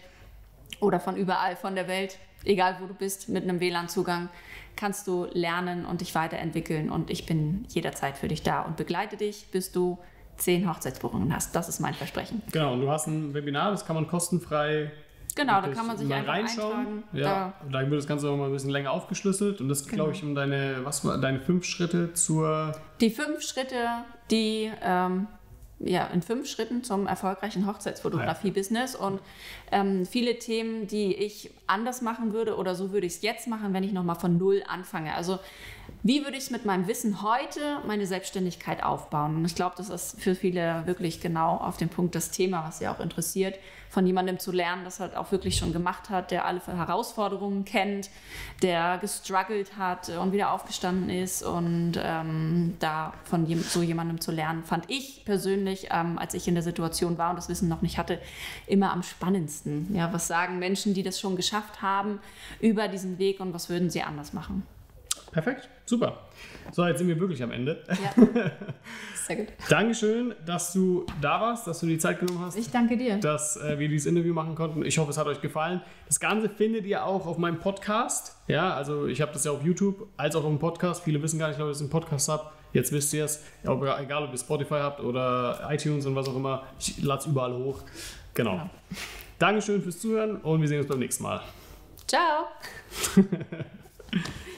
oder von überall von der Welt egal wo du bist, mit einem WLAN-Zugang kannst du lernen und dich weiterentwickeln. Und ich bin jederzeit für dich da und begleite dich, bis du zehn Hochzeitsbuchungen hast. Das ist mein Versprechen. Genau, und du hast ein Webinar, das kann man kostenfrei Genau, da kann man sich einfach reinschauen. Ja, da, da wird das Ganze auch mal ein bisschen länger aufgeschlüsselt und das genau. glaube ich um deine, was deine fünf Schritte zur. Die fünf Schritte, die ähm, ja, in fünf Schritten zum erfolgreichen Hochzeitsfotografie-Business und ähm, viele Themen, die ich anders machen würde oder so würde ich es jetzt machen, wenn ich nochmal von Null anfange. Also wie würde ich mit meinem Wissen heute meine Selbstständigkeit aufbauen? Und ich glaube, das ist für viele wirklich genau auf den Punkt das Thema, was sie auch interessiert von jemandem zu lernen, das halt auch wirklich schon gemacht hat, der alle Herausforderungen kennt, der gestruggelt hat und wieder aufgestanden ist. Und ähm, da von so jemandem zu lernen, fand ich persönlich, ähm, als ich in der Situation war und das Wissen noch nicht hatte, immer am spannendsten. Ja, was sagen Menschen, die das schon geschafft haben, über diesen Weg und was würden sie anders machen? Perfekt, super. So, jetzt sind wir wirklich am Ende. Ja. [laughs] Sehr gut. Dankeschön, dass du da warst, dass du die Zeit genommen hast. Ich danke dir. Dass äh, wir dieses Interview machen konnten. Ich hoffe, es hat euch gefallen. Das Ganze findet ihr auch auf meinem Podcast. Ja, also ich habe das ja auf YouTube als auch auf dem Podcast. Viele wissen gar nicht, dass ich einen Podcast habe. Jetzt wisst ihr es. Egal, ob ihr Spotify habt oder iTunes und was auch immer. Ich lade es überall hoch. Genau. Ja. Dankeschön fürs Zuhören und wir sehen uns beim nächsten Mal. Ciao. [laughs]